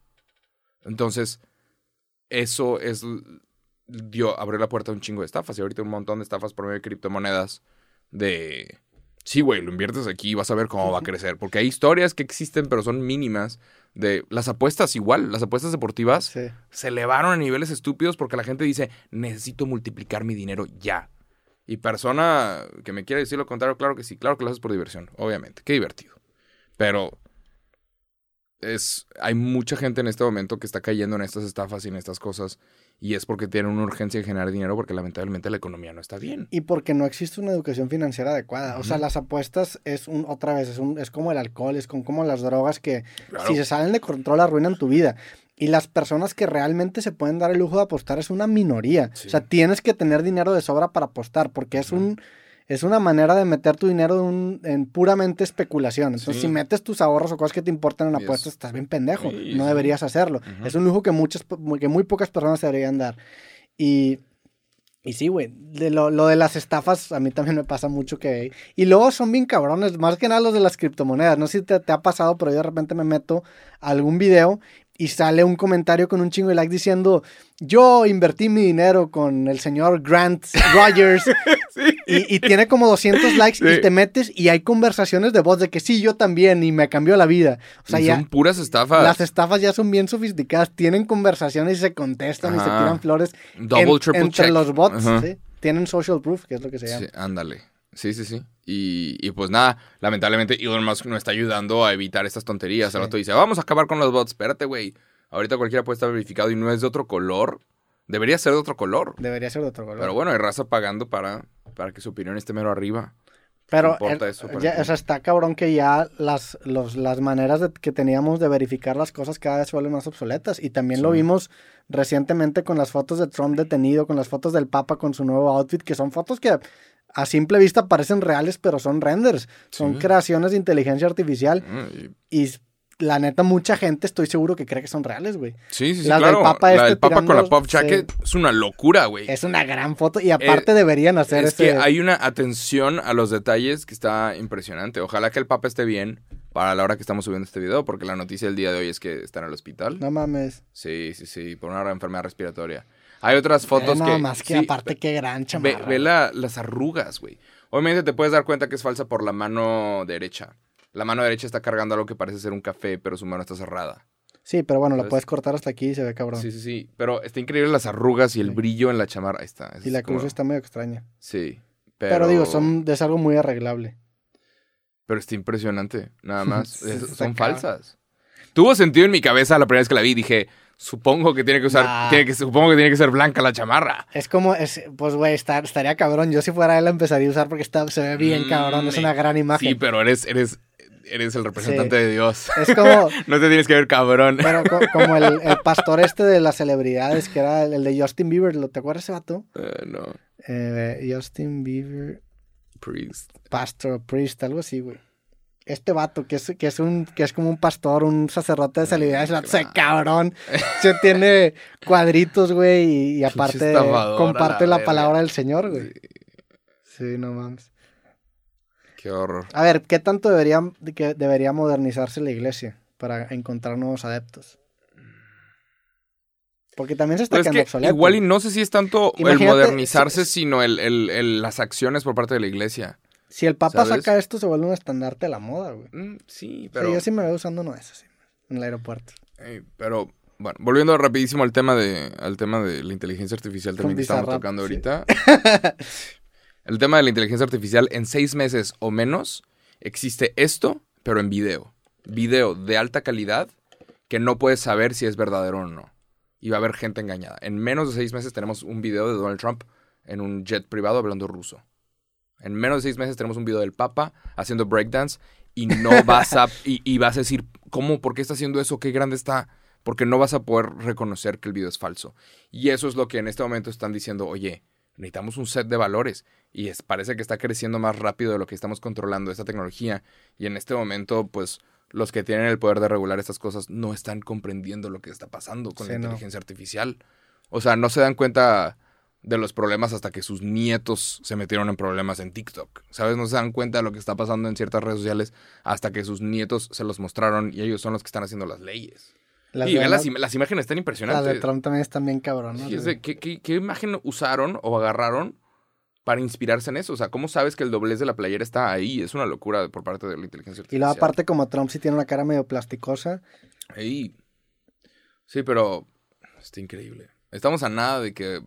A: Entonces, eso es dio abrió la puerta a un chingo de estafas y ahorita un montón de estafas por medio de criptomonedas de sí, güey, lo inviertes aquí y vas a ver cómo va a crecer, porque hay historias que existen pero son mínimas de las apuestas igual, las apuestas deportivas
B: Sí.
A: se elevaron a niveles estúpidos porque la gente dice, necesito multiplicar mi dinero ya. Y persona que me quiere decir lo contrario, claro que sí, claro que lo haces por diversión, obviamente, qué divertido. Pero es hay mucha gente en este momento que está cayendo en estas estafas y en estas cosas y es porque tienen una urgencia de generar dinero porque lamentablemente la economía no está bien.
B: Y porque no existe una educación financiera adecuada. O sea, las apuestas es un, otra vez, es, un, es como el alcohol, es con- como las drogas que
A: Claro.
B: si se salen de control arruinan tu vida. Y las personas que realmente se pueden dar el lujo de apostar es una minoría.
A: Sí.
B: O sea, tienes que tener dinero de sobra para apostar, porque es un es una manera de meter tu dinero en, un- en puramente especulación. Entonces,
A: Sí.
B: si metes tus ahorros o cosas que te importan en apuestas, estás bien pendejo.
A: Sí,
B: no deberías hacerlo.
A: Ujú.
B: Es un lujo que muchas que muy pocas personas deberían dar. Y y sí, güey, de lo, lo de las estafas a mí también me pasa mucho que... Y luego son bien cabrones, más que nada los de las criptomonedas. No sé si te, te ha pasado, pero yo de repente me meto a algún video y sale un comentario con un chingo de like diciendo, yo invertí mi dinero con el señor Grant Rogers <laughs> y, y tiene como 200 likes y te metes y hay conversaciones de voz de que sí, yo también y me cambió la vida. O sea,
A: Y
B: ya...
A: son puras estafas.
B: Las estafas ya son bien sofisticadas, tienen conversaciones y se contestan y se tiran flores
A: Double,
B: en-
A: triple
B: entre
A: check.
B: los bots. Tienen social proof, que es lo que se llama.
A: Sí, ándale. Sí, sí, sí. Y, y pues nada, lamentablemente Elon Musk no está ayudando a evitar estas tonterías. El
B: Sí.
A: rato dice, vamos a acabar con los bots. Espérate, güey. Ahorita cualquiera puede estar verificado y no es de otro color. Debería ser de otro color.
B: Debería ser de otro color.
A: Pero bueno, hay raza pagando para, para que su opinión esté mero arriba.
B: Pero
A: importa
B: el-
A: eso
B: ya- o sea, está cabrón que ya las, los, las maneras de- que teníamos de verificar las cosas cada vez se vuelven más obsoletas. Y también lo vimos recientemente con las fotos de Trump detenido, con las fotos del Papa con su nuevo outfit, que son fotos que a simple vista parecen reales, pero son renders. Son
A: Sí.
B: creaciones de inteligencia artificial.
A: Mm, y-
B: Y la neta, mucha gente estoy seguro que cree que son reales, güey.
A: Sí, sí, sí,
B: Las del
A: claro.
B: Papa
A: la
B: este
A: del Papa con la pop jacket es una locura, güey.
B: Es una gran foto y aparte deberían hacer
A: Es que hay una atención a los detalles que está impresionante. Ojalá que el Papa esté bien para la hora que estamos subiendo este video, porque la noticia del día de hoy es que está en el hospital.
B: No mames.
A: Sí, sí, sí, por una enfermedad respiratoria. Hay otras fotos
B: Eh, no,
A: que...
B: más que
A: sí,
B: aparte, qué gran chamarra.
A: ve la- las arrugas, güey. Obviamente te puedes dar cuenta que es falsa por la mano derecha. La mano derecha está cargando algo que parece ser un café, pero su mano está cerrada.
B: Sí, pero bueno, la puedes cortar hasta aquí y se ve cabrón.
A: Sí, sí, sí. Pero está increíble las arrugas y el
B: Sí.
A: brillo en la chamarra. Ahí está.
B: y
A: es
B: la cruz
A: como-
B: está medio extraña.
A: Sí.
B: Pero,
A: Pero,
B: digo, son, es algo muy arreglable.
A: Pero está impresionante. Nada <laughs> más. Es- son falsas. Tuvo sentido en mi cabeza la primera vez que la vi. Dije, supongo que tiene que usar.
B: Nah.
A: tiene que, supongo que tiene que ser blanca la chamarra.
B: Es como, es, pues güey, estaría cabrón. Yo si fuera él la empezaría a usar porque está, se ve bien
A: Mm,
B: cabrón. Es una gran
A: Sí,
B: imagen.
A: pero eres, eres, eres el representante de Dios.
B: Es como, <laughs>
A: no te tienes que ver cabrón.
B: pero co- <laughs> como el, el pastor este de las celebridades, que era el, el de Justin Bieber. ¿lo- ¿Te acuerdas ese vato?
A: Eh, no.
B: Eh, Justin Bieber,
A: Priest.
B: pastor, priest, algo así, güey. Este vato, que es, que es un, que es como un pastor, un sacerdote de celebridades, el vato se cabrón. <laughs> Se tiene cuadritos, güey, y, y aparte comparte
A: la
B: palabra del Señor, güey.
A: Sí,
B: Sí, no mames.
A: Qué horror.
B: A ver, ¿qué tanto debería, que debería modernizarse la iglesia para encontrar nuevos adeptos? Porque también se está
A: Pues es
B: quedando
A: que
B: obsoleto.
A: igual y no sé si es tanto el
B: Imagínate,
A: modernizarse,
B: si-
A: sino el, el- el- las acciones por parte de la iglesia.
B: Si el Papa
A: ¿sabes?
B: saca esto, se vuelve un estandarte de la moda, güey.
A: Mm, sí,
B: Pero yo sí me veo usando uno de esos, sí, en el aeropuerto.
A: eh, pero, bueno, volviendo rapidísimo al tema de, al tema de la inteligencia artificial también que estamos tocando
B: sí.
A: ahorita. <laughs> el tema de la inteligencia artificial, en seis meses o menos, existe esto, pero en video. Video de alta calidad que no puedes saber si es verdadero o no. Y va a haber gente engañada. En menos de seis meses tenemos un video de Donald Trump en un jet privado hablando ruso. En menos de seis meses tenemos un video del Papa haciendo breakdance y no <laughs> vas a y, y vas a decir cómo, por qué está haciendo eso, qué grande está, porque no vas a poder reconocer que el video es falso. Y eso es lo que en este momento están diciendo, oye, necesitamos un set de valores y es, parece que está creciendo más rápido de lo que estamos controlando esta tecnología y en este momento pues los que tienen el poder de regular estas cosas no están comprendiendo lo que está pasando con
B: Sí,
A: la
B: no.
A: inteligencia artificial. O sea, no se dan cuenta de los problemas hasta que sus nietos se metieron en problemas en TikTok. ¿Sabes? No se dan cuenta de lo que está pasando en ciertas redes sociales hasta que sus nietos se los mostraron y ellos son los que están haciendo las leyes.
B: Las
A: y
B: de,
A: ve
B: la-
A: las, las imágenes están
B: las
A: impresionantes.
B: de Trump también están bien cabronas.
A: Sí, de, ¿qué, qué, qué imagen usaron o agarraron para inspirarse en eso? O sea, ¿cómo sabes que el doblez de la playera está ahí? Es una locura por parte de la inteligencia
B: Y
A: artificial.
B: luego aparte como Trump sí tiene una cara medio plasticosa.
A: Ey. Sí, pero está increíble. Estamos a nada de que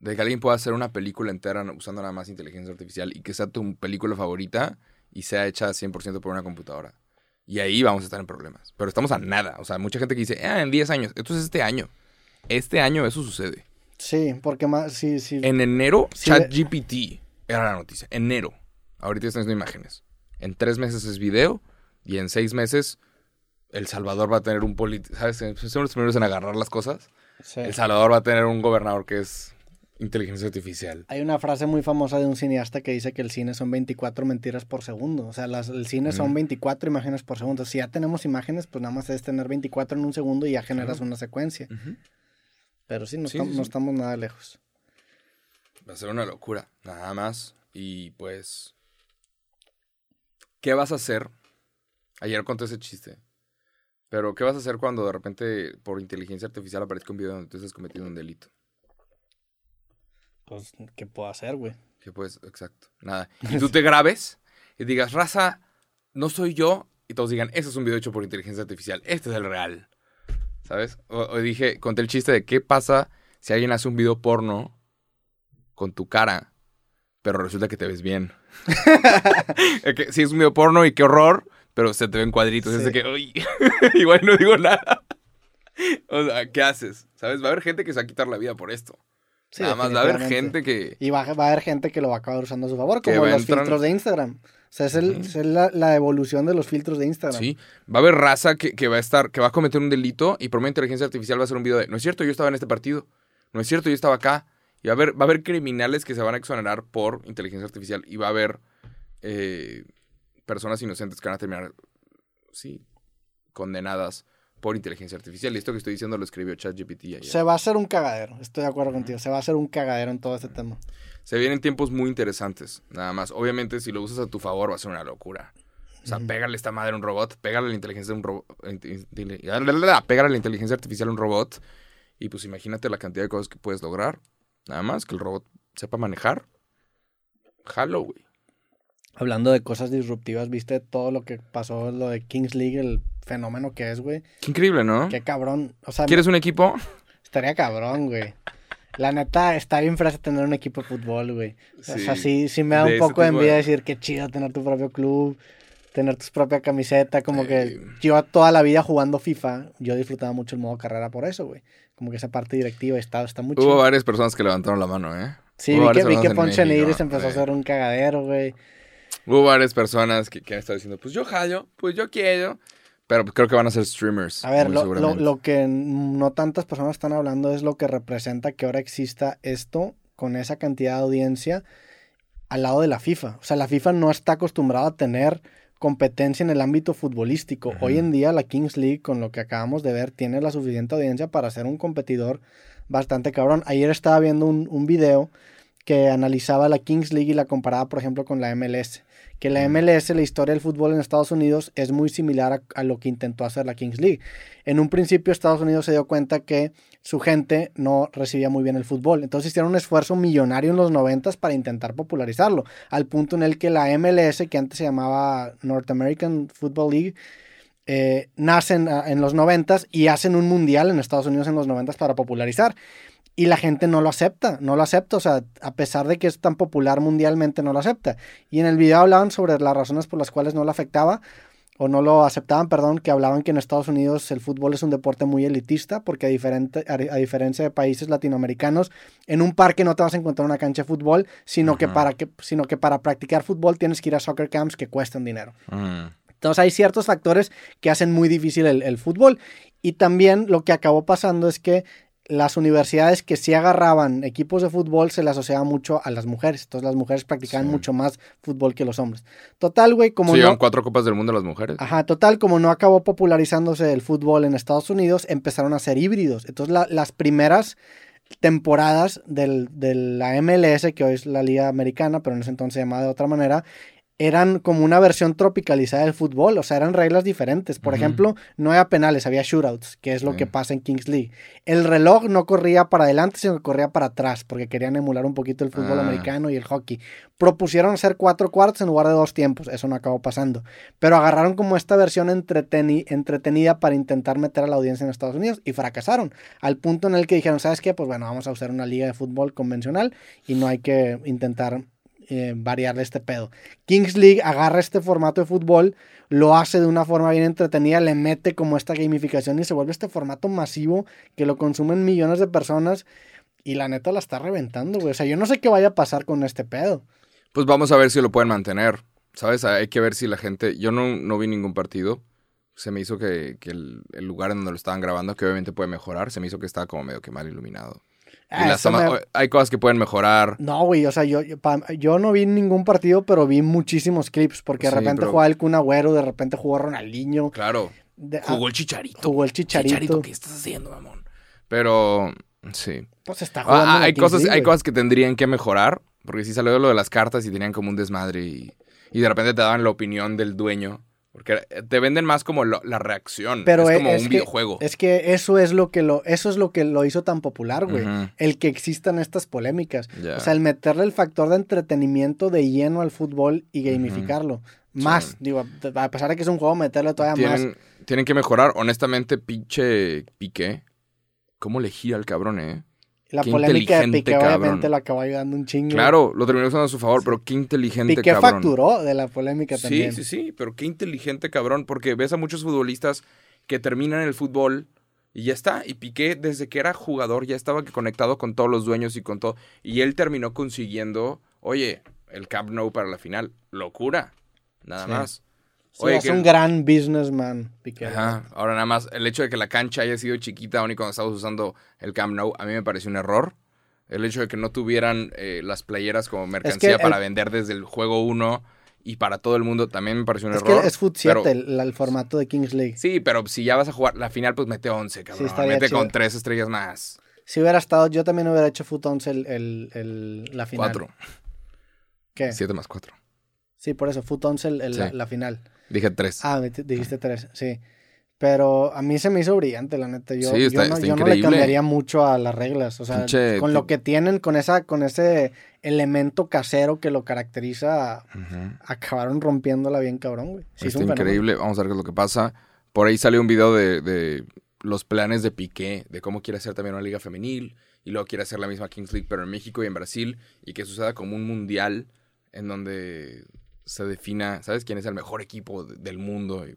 A: de que alguien pueda hacer una película entera usando nada más inteligencia artificial y que sea tu película favorita y sea hecha 100% por una computadora. Y ahí vamos a estar en problemas. Pero estamos a nada. O sea, mucha gente que dice, ah, en 10 años. Esto es este año. Este año eso sucede.
B: Sí, porque más, sí, sí.
A: En enero,
B: Sí,
A: ChatGPT era la noticia. Enero. Ahorita están haciendo imágenes. En tres meses es video y en seis meses El Salvador va a tener un político. ¿Sabes? Son los primeros en agarrar las cosas.
B: sí.
A: El Salvador va a tener un gobernador que es inteligencia artificial.
B: Hay una frase muy famosa de un cineasta que dice que el cine son 24 mentiras por segundo. O sea, las- el cine son
A: Ujú.
B: 24 imágenes por segundo. Si ya tenemos imágenes, pues nada más es tener 24 en un segundo y ya generas
A: Claro.
B: una secuencia. Pero sí, no,
A: Sí,
B: estamos,
A: sí,
B: no estamos nada lejos.
A: Va a ser una locura, nada más. Y pues, ¿qué vas a hacer? Ayer conté ese chiste. Pero, ¿qué vas a hacer cuando de repente por inteligencia artificial aparezca un video donde tú estás cometiendo un delito?
B: Pues, ¿qué puedo hacer, güey?
A: Que pues, exacto, nada. <laughs> Y tú te grabes y digas, raza, no soy yo. Y todos digan, ese es un video hecho por inteligencia artificial. Este es el real. ¿Sabes? O, o dije, conté el chiste de qué pasa si alguien hace un video porno con tu cara, pero resulta que te ves bien. <laughs> <laughs> Que sí, es un video porno y qué horror, pero se te ven cuadritos. Es de que, uy, igual no digo nada. O sea, ¿qué haces? ¿Sabes? Va a haber gente que se va a quitar la vida por esto.
B: Sí,
A: Nada más va a haber gente que...
B: Y va, va a haber gente que lo va a acabar usando a su favor, como los
A: entrar-
B: filtros de Instagram. O sea, es, el, es la, la evolución de los filtros de Instagram.
A: Sí, va a haber raza que, que va a estar, que va a cometer un delito y por medio de inteligencia artificial va a hacer un video de, no es cierto, yo estaba en este partido, no es cierto, yo estaba acá. Y va a haber, va a haber criminales que se van a exonerar por inteligencia artificial y va a haber eh, personas inocentes que van a terminar, sí, condenadas por inteligencia artificial. Y esto que estoy diciendo lo escribió ChatGPT ayer.
B: Se va a hacer un cagadero, estoy de acuerdo contigo. Se va a hacer un cagadero en todo este tema.
A: Se vienen tiempos muy interesantes, nada más. Obviamente, si lo usas a tu favor, va a ser una locura. O sea, pégale esta madre a un robot, pégale la inteligencia de un robot, pégale la inteligencia artificial a un robot y pues imagínate la cantidad de cosas que puedes lograr. Nada más que el robot sepa manejar. Jalo, güey.
B: Hablando de cosas disruptivas, ¿viste todo lo que pasó, lo de Kings League, el fenómeno que es, güey?
A: Qué increíble, ¿no?
B: Qué cabrón. O sea,
A: ¿Quieres un equipo?
B: estaría cabrón, güey. La neta, está bien fresa tener un equipo de fútbol, güey. O sea,
A: Sí,
B: sí, me da un poco de envidia
A: de-
B: decir qué chido tener tu propio club, tener tu propia camiseta. Como que yo toda la vida jugando FIFA, yo disfrutaba mucho el modo carrera por eso, güey. Como que esa parte directiva está, está muy
A: Hubo
B: chido.
A: varias personas que levantaron la mano, ¿eh?
B: Sí,
A: Hubo
B: vi que, vi que Nigris empezó a hacer un cagadero, güey.
A: Hubo varias personas que, que han estado diciendo, pues yo jallo, pues yo quiero. Pero creo que van a ser streamers.
B: A ver, lo, lo,
A: seguramente.
B: lo que no tantas personas están hablando es lo que representa que ahora exista esto con esa cantidad de audiencia al lado de la FIFA. O sea, la FIFA no está acostumbrada a tener competencia en el ámbito futbolístico. Hoy en día la Kings League, con lo que acabamos de ver, tiene la suficiente audiencia para ser un competidor bastante cabrón. Ayer estaba viendo un, un video que analizaba la Kings League y la comparaba, por ejemplo, con la MLS. Que la MLS, la historia del fútbol en Estados Unidos, es muy similar a, lo que intentó hacer la Kings League. En un principio, Estados Unidos se dio cuenta que su gente no recibía muy bien el fútbol. Entonces hicieron un esfuerzo millonario en los 90 para intentar popularizarlo. Al punto en el que la MLS, que antes se llamaba North American Football League, eh, nacen ah, en los 90 y hacen un mundial en Estados Unidos en los 90 para popularizar. Y la gente no lo acepta, no lo acepta, o sea, a pesar de que es tan popular mundialmente, no lo acepta. Y en el video hablaban sobre las razones por las cuales no lo afectaba, o no lo aceptaban, perdón, que hablaban que en Estados Unidos el fútbol es un deporte muy elitista, porque a, diferente, a, a diferencia de países latinoamericanos, en un parque no te vas a encontrar una cancha de fútbol, sino, que para que, sino que para practicar fútbol tienes que ir a soccer camps que cuestan dinero.
A: Mm.
B: Entonces hay ciertos factores que hacen muy difícil el, el fútbol. Y también lo que acabó pasando es que las universidades que sí agarraban equipos de fútbol se le asociaba mucho a las mujeres. Entonces las mujeres practicaban
A: Sí.
B: mucho más fútbol que los hombres. Total, güey, como
A: Se
B: no...
A: llevan cuatro copas del mundo las mujeres.
B: Ajá, total, como no acabó popularizándose el fútbol en Estados Unidos, empezaron a ser híbridos. Entonces la- las primeras temporadas del- de la MLS, que hoy es la Liga Americana, pero en ese entonces se llamaba de otra manera, eran como una versión tropicalizada del fútbol, o sea, eran reglas diferentes. Por ejemplo, no había penales, había shootouts, que es lo que pasa en Kings League. El reloj no corría para adelante, sino que corría para atrás, porque querían emular un poquito el fútbol
A: Ah.
B: americano y el hockey. Propusieron hacer cuatro cuartos en lugar de dos tiempos, eso no acabó pasando. Pero agarraron como esta versión entreteni- entretenida para intentar meter a la audiencia en Estados Unidos y fracasaron. Al punto en el que dijeron, ¿sabes qué? Pues bueno, vamos a usar una liga de fútbol convencional y no hay que intentar eh, variarle este pedo. Kings League agarra este formato de fútbol, lo hace de una forma bien entretenida, le mete como esta gamificación y se vuelve este formato masivo que lo consumen millones de personas y la neta la está reventando, güey. O sea, yo no sé qué vaya a pasar con este pedo.
A: Pues vamos a ver si lo pueden mantener. ¿Sabes? Hay que ver si la gente. Yo no, no vi ningún partido. Se me hizo que, que el, el lugar en donde lo estaban grabando, que obviamente puede mejorar, se me hizo que estaba como medio que mal iluminado.
B: Ah,
A: las
B: me-
A: Hay cosas que pueden mejorar.
B: No, güey, o sea, yo, yo, yo no vi ningún partido, pero vi muchísimos clips, porque de
A: Sí,
B: repente
A: pero-
B: jugaba el Kun Agüero, de repente jugó Ronaldinho,
A: Claro.
B: de- ah,
A: Jugó el chicharito.
B: jugó el Chicharito.
A: ¿qué estás haciendo, mamón? Pero, sí.
B: pues está jugando.
A: Ah,
B: en la
A: hay, cosas,
B: League,
A: hay cosas que tendrían que mejorar. Porque sí salió lo de las cartas y tenían como un desmadre y, y de repente te daban la opinión del dueño. Porque te venden más como lo- la reacción.
B: Pero
A: es como
B: es
A: un
B: que-
A: videojuego.
B: Es que eso es lo que lo, eso es lo que lo hizo tan popular, güey. El que existan estas polémicas. O sea, el meterle el factor de entretenimiento de lleno al fútbol y gamificarlo. Más,
A: Sí.
B: digo, a pesar de que es un juego, meterle todavía más.
A: tienen, tienen que mejorar. Honestamente, pinche Piqué. ¿Cómo le gira el cabrón, eh?
B: La
A: qué
B: polémica de Piqué
A: cabrón.
B: obviamente lo acabó ayudando un chingo.
A: Claro, lo terminó usando a su favor, pero qué inteligente
B: Piqué
A: cabrón.
B: facturó de la polémica
A: Sí,
B: también.
A: sí, sí, pero qué inteligente cabrón, porque ves a muchos futbolistas que terminan el fútbol Y ya está. Y Piqué, desde que era jugador, ya estaba conectado con todos los dueños y con todo. Y él terminó consiguiendo, oye, el Camp Nou para la final. Locura. Nada
B: Sí.
A: más.
B: Sí,
A: Oye,
B: es
A: que-
B: un gran businessman, Piqué.
A: Ajá. Ahora nada más, el hecho de que la cancha haya sido chiquita aún y cuando estábamos usando el Camp Nou, a mí me pareció un error. El hecho de que no tuvieran eh, las playeras como mercancía para vender desde el juego 1 y para todo el mundo también me pareció un
B: Es
A: error.
B: que es Foot 7
A: pero-
B: el, el formato de Kings League.
A: Sí, pero si ya vas a jugar la final, pues mete 11, cabrón.
B: estaría
A: mete
B: chido.
A: con tres estrellas más.
B: Si hubiera estado, yo también hubiera hecho Foot 11 el, el- el- la final.
A: 4.
B: ¿Qué?
A: 7 más 4.
B: Sí, por eso, Foot 11 el- el-
A: Sí.
B: la, la final.
A: Dije 3.
B: Ah, dijiste 3, sí. Pero a mí se me hizo brillante, la neta. Yo,
A: Sí, está-
B: yo, no,
A: está
B: yo no le cambiaría mucho a las reglas. O sea,
A: Pinche-
B: con lo que tienen, con esa, con ese elemento casero que lo caracteriza, acabaron rompiéndola bien cabrón, güey. Sí, es
A: Está
B: fenómeno.
A: increíble. Vamos a ver qué es lo que pasa. Por ahí salió un video de, de los planes de Piqué, de cómo quiere hacer también una liga femenil. Y luego quiere hacer la misma Kings League, pero en México y en Brasil. Y que suceda como un mundial en donde se defina, ¿sabes? ¿Quién es el mejor equipo de- del mundo? Y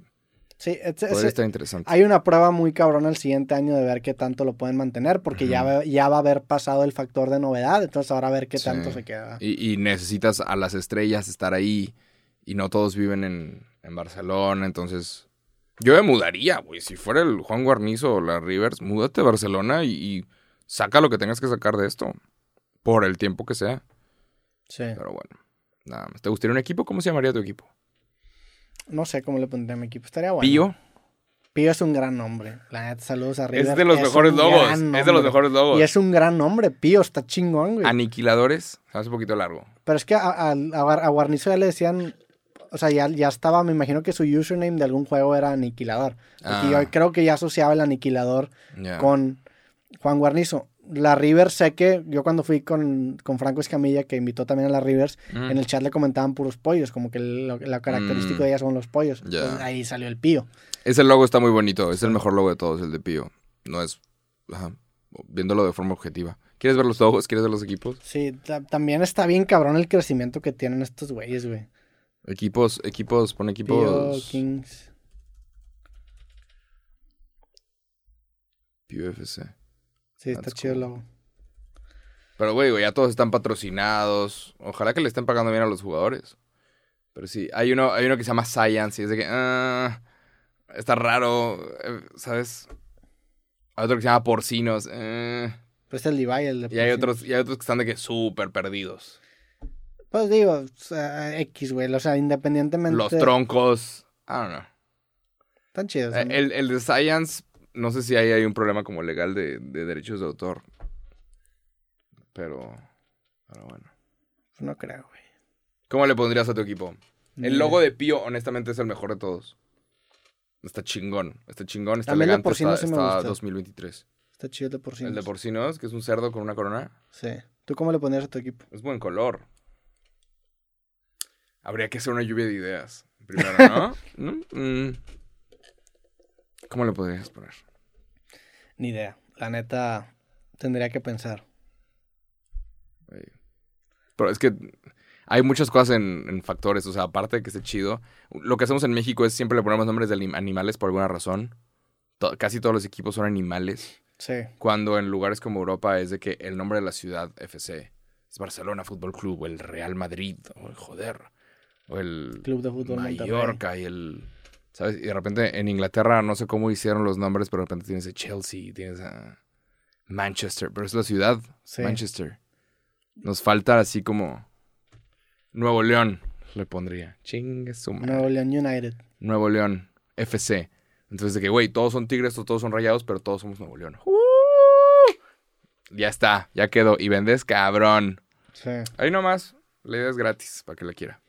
B: Sí, es-
A: estar interesante.
B: hay una prueba muy cabrona el siguiente año de ver qué tanto lo pueden mantener, porque ya, va- ya va a haber pasado el factor de novedad, entonces ahora a ver qué
A: Sí.
B: tanto se queda.
A: Y, y necesitas a las estrellas estar ahí. Y no todos viven en, en Barcelona. Entonces, yo me mudaría, güey. Si fuera el Juan Guarnizo o la Rivers, múdate a Barcelona y, y saca lo que tengas que sacar de esto. Por el tiempo que sea.
B: Sí.
A: Pero bueno, nada más. ¿Te gustaría un equipo? ¿Cómo se llamaría tu equipo?
B: No sé cómo le pondría a mi equipo, estaría bueno.
A: Pío.
B: Pío es un gran nombre. La neta, saludos a River.
A: Es de los
B: Es
A: mejores
B: gran
A: Es de los mejores logos.
B: Y es un gran nombre, Pío, está chingón, güey.
A: Aniquiladores. Hace un poquito largo.
B: Pero es que a, a, a Guar- a Guarnizo ya le decían, o sea, ya, ya estaba, me imagino que su username de algún juego era Aniquilador.
A: Ah.
B: yo creo que ya asociaba el Aniquilador con Juan Guarnizo. La River sé que yo cuando fui con, con Franco Escamilla, que invitó también a la Rivers,
A: Mm.
B: en el chat le comentaban puros pollos, como que lo, la característica
A: Mm.
B: de ella son los pollos.
A: Ya.
B: Entonces, ahí salió el Pío.
A: Ese logo está muy bonito. Es el mejor logo de todos, el de Pío. No es. Ajá. Viéndolo de forma objetiva. ¿Quieres ver los logos? ¿Quieres ver los equipos?
B: Sí, ta- también está bien cabrón el crecimiento que tienen estos güeyes, güey.
A: Equipos, equipos, pon
B: Pío,
A: equipos.
B: Kings.
A: Pío FC.
B: Sí, está
A: That's
B: chido el logo.
A: Pero, güey, güey, ya todos están patrocinados. Ojalá que le estén pagando bien a los jugadores. Pero sí, hay uno, hay uno que se llama Science y es de que. ah, está raro, eh, ¿sabes? Hay otro que se llama Porcinos. eh,
B: Pues el Levi, el de
A: y hay otros, y hay otros que están de que súper perdidos.
B: Pues digo, X, güey. O sea, independientemente.
A: Los troncos. I don't know.
B: Están chidos.
A: Eh,
B: ¿no?
A: El, el de Science, no sé si ahí hay un problema como legal de, de derechos de autor. Pero. Pero bueno.
B: No creo, güey.
A: ¿Cómo le pondrías a tu equipo? El logo de Pío, honestamente, es el mejor de todos. Está chingón. Está chingón, está
B: el
A: elegante.
B: porcino
A: está
B: sí me
A: está
B: gusta.
A: 2023.
B: Está chido el de porcino.
A: El de porcinos, que es un cerdo con una corona,
B: Sí. ¿Tú cómo le pondrías a tu equipo?
A: es buen color. Habría que hacer una lluvia de ideas. Primero, ¿no? ¿No? <laughs> Mm. ¿Cómo le podrías poner?
B: Ni idea. La neta, tendría que pensar.
A: Pero es que hay muchas cosas en, en factores. O sea, aparte de que esté chido, lo que hacemos en México es siempre le ponemos nombres de anim- animales por alguna razón. Casi todos los equipos son animales.
B: Sí.
A: Cuando en lugares como Europa es de que el nombre de la ciudad FC es Barcelona Fútbol Club, o el Real Madrid, o el joder, o el
B: Club de fútbol Monterrey.
A: Mallorca y el. ¿Sabes? Y de repente en Inglaterra no sé cómo hicieron los nombres, pero de repente tienes a Chelsea, tienes a Manchester, pero es la ciudad,
B: Sí.
A: Manchester. Nos falta así como Nuevo León, le pondría. Chingue su madre.
B: Nuevo León United.
A: Nuevo León, FC. Entonces, de que, güey, todos son tigres o todos son rayados, pero todos somos Nuevo León. ¡Uh! Ya está, ya quedó. Y vendes cabrón.
B: Sí.
A: Ahí nomás, la idea es gratis para que la quiera.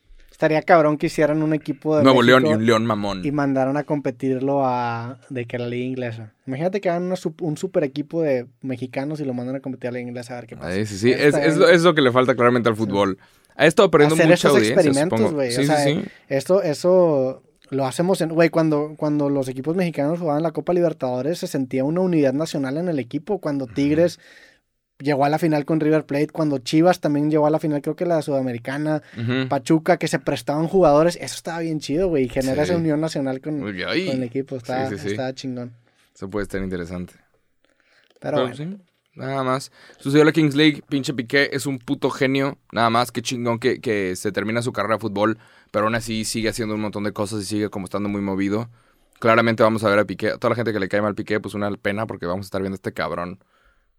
B: Estaría cabrón que hicieran un equipo de
A: Nuevo
B: México
A: León y un León mamón.
B: y mandaron a competirlo a de que la liga inglesa. Imagínate que hagan una un super equipo de mexicanos y lo mandan a competir a la liga inglesa a ver qué pasa.
A: Ahí sí, sí. Es, es lo, es lo que le falta claramente al fútbol. Ha estado perdiendo
B: Hacer
A: mucha
B: esos experimentos, güey, o
A: Sí,
B: sea,
A: sí, sí.
B: Esto, eso lo hacemos en, güey, cuando, cuando los equipos mexicanos jugaban la Copa Libertadores se sentía una unidad nacional en el equipo. Cuando Tigres llegó a la final con River Plate, cuando Chivas también llegó a la final, creo que la Sudamericana. Pachuca, que se prestaban jugadores, eso estaba bien chido, güey, y genera
A: Sí.
B: esa unión nacional con, el equipo,
A: Sí, sí,
B: estaba chingón.
A: Eso puede estar interesante.
B: Pero,
A: Pero
B: bueno.
A: sí, nada más. Sucedió la Kings League, pinche Piqué es un puto genio. Nada más, que chingón que, que se termina su carrera de fútbol, pero aún así sigue haciendo un montón de cosas y sigue como estando muy movido. Claramente vamos a ver a Piqué, a toda la gente que le cae mal Piqué, pues una pena porque vamos a estar viendo a este cabrón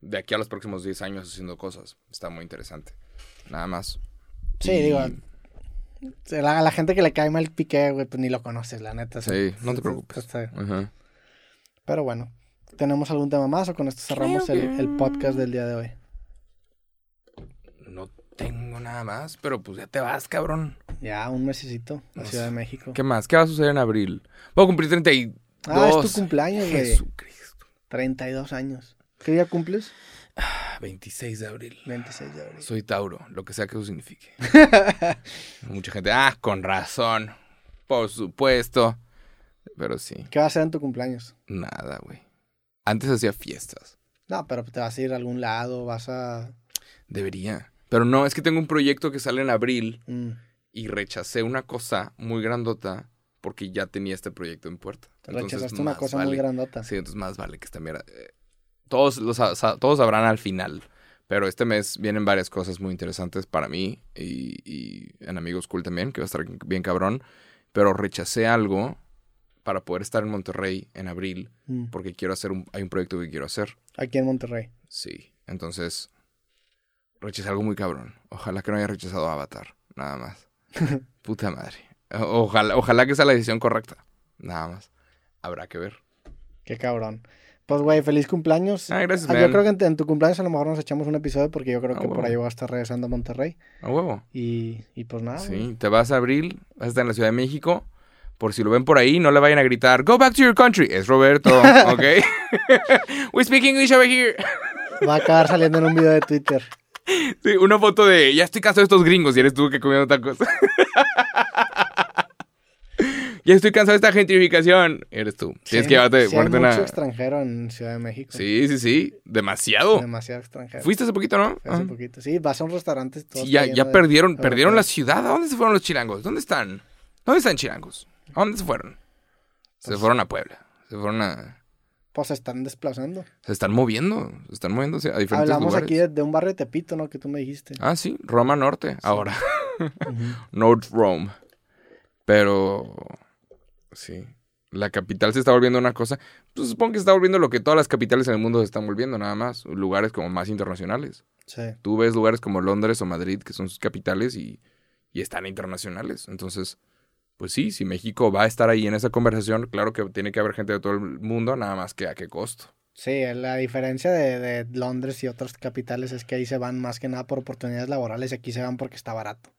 A: de aquí a los próximos 10 años haciendo cosas. Está muy interesante. Nada más.
B: Sí,
A: Y-
B: digo, A la, a la gente que le cae mal Piqué, güey, pues ni lo conoces, la neta.
A: Sí, no te preocupes.
B: Está-
A: Ajá.
B: Pero bueno, ¿tenemos algún tema más o con esto cerramos el, el podcast del día de hoy?
A: No tengo nada más, pero pues ya te vas, cabrón.
B: Ya, un mesecito, la
A: No
B: Ciudad
A: sé.
B: de México.
A: ¿Qué más? ¿Qué va a suceder en abril? Voy a cumplir 32.
B: Ah, es tu cumpleaños, güey.
A: Jesucristo.
B: 32 años. ¿Qué día cumples?
A: Ah, 26 de abril.
B: 26 de abril.
A: Soy Tauro, lo que sea que eso signifique. <laughs> Mucha gente, ah, con razón. Por supuesto. Pero sí,
B: ¿Qué vas a hacer en tu cumpleaños?
A: nada, güey. Antes hacía fiestas.
B: No, pero te vas a ir a algún lado, vas a...
A: Debería. Pero no, es que tengo un proyecto que sale en abril
B: mm,
A: y rechacé una cosa muy grandota porque ya tenía este proyecto en puerta. Entonces,
B: rechazaste una
A: más
B: cosa muy
A: vale-
B: grandota.
A: Sí, entonces más vale que esta mierda. eh, todos, los, todos sabrán al final. Pero este mes vienen varias cosas muy interesantes para mí y, y en Amigos Cool también, que va a estar bien cabrón. Pero rechacé algo para poder estar en Monterrey en abril
B: Mm,
A: porque quiero hacer un, hay un proyecto que quiero hacer.
B: Aquí en Monterrey.
A: Sí, entonces rechacé algo muy cabrón. Ojalá que no haya rechazado Avatar, nada más. <laughs> Puta madre. Ojalá, ojalá que sea la decisión correcta, nada más. Habrá que ver.
B: Qué cabrón. Pues, güey, feliz cumpleaños.
A: Ah, gracias,
B: Ah, yo creo que en, en tu cumpleaños a lo mejor nos echamos un episodio porque yo creo
A: Ah,
B: que por ahí voy a estar regresando a Monterrey.
A: A huevo.
B: Y, y pues nada.
A: Sí, te vas a abril, vas a estar en la Ciudad de México. Por si lo ven por ahí, no le vayan a gritar, Go back to your country. Es Roberto, <laughs> ¿ok? <laughs> We speak English over here. <laughs>
B: Va a acabar saliendo en un video de Twitter.
A: Sí, una foto de, ya estoy cansado de estos gringos y eres tú que comiendo tacos. Ya estoy cansado de esta gentrificación. Eres tú. Tienes que llevarte,
B: sí hay
A: ponerte
B: mucho
A: una...
B: extranjero en Ciudad de México.
A: Sí, sí, sí. Demasiado.
B: Demasiado extranjero.
A: Fuiste hace poquito, ¿no?
B: Hace
A: Ah.
B: poquito. Sí, vas a un restaurante. todo
A: Sí, ya, ya
B: de
A: perdieron, perdieron la ciudad. ¿A dónde se fueron los chilangos? ¿Dónde están? ¿Dónde están chilangos? ¿A dónde se fueron? Se
B: Pues-
A: fueron a Puebla. Se fueron a...
B: Pues se están desplazando.
A: Se están moviendo. Se están moviéndose a diferentes
B: Hablamos
A: lugares.
B: aquí de, de un barrio de Tepito, ¿no? Que tú me dijiste.
A: Ah, sí. Roma Norte. Ahora.
B: Ujú. <laughs>
A: North Rome. Pero... Sí. La capital se está volviendo una cosa... Pues supongo que se está volviendo lo que todas las capitales en el mundo se están volviendo, nada más. Lugares como más internacionales.
B: Sí.
A: Tú ves lugares como Londres o Madrid, que son sus capitales, y, y están internacionales. Entonces, pues sí, si México va a estar ahí en esa conversación, claro que tiene que haber gente de todo el mundo, nada más que a qué costo.
B: Sí, la diferencia de, de Londres y otras capitales es que ahí se van más que nada por oportunidades laborales y aquí se van porque está barato.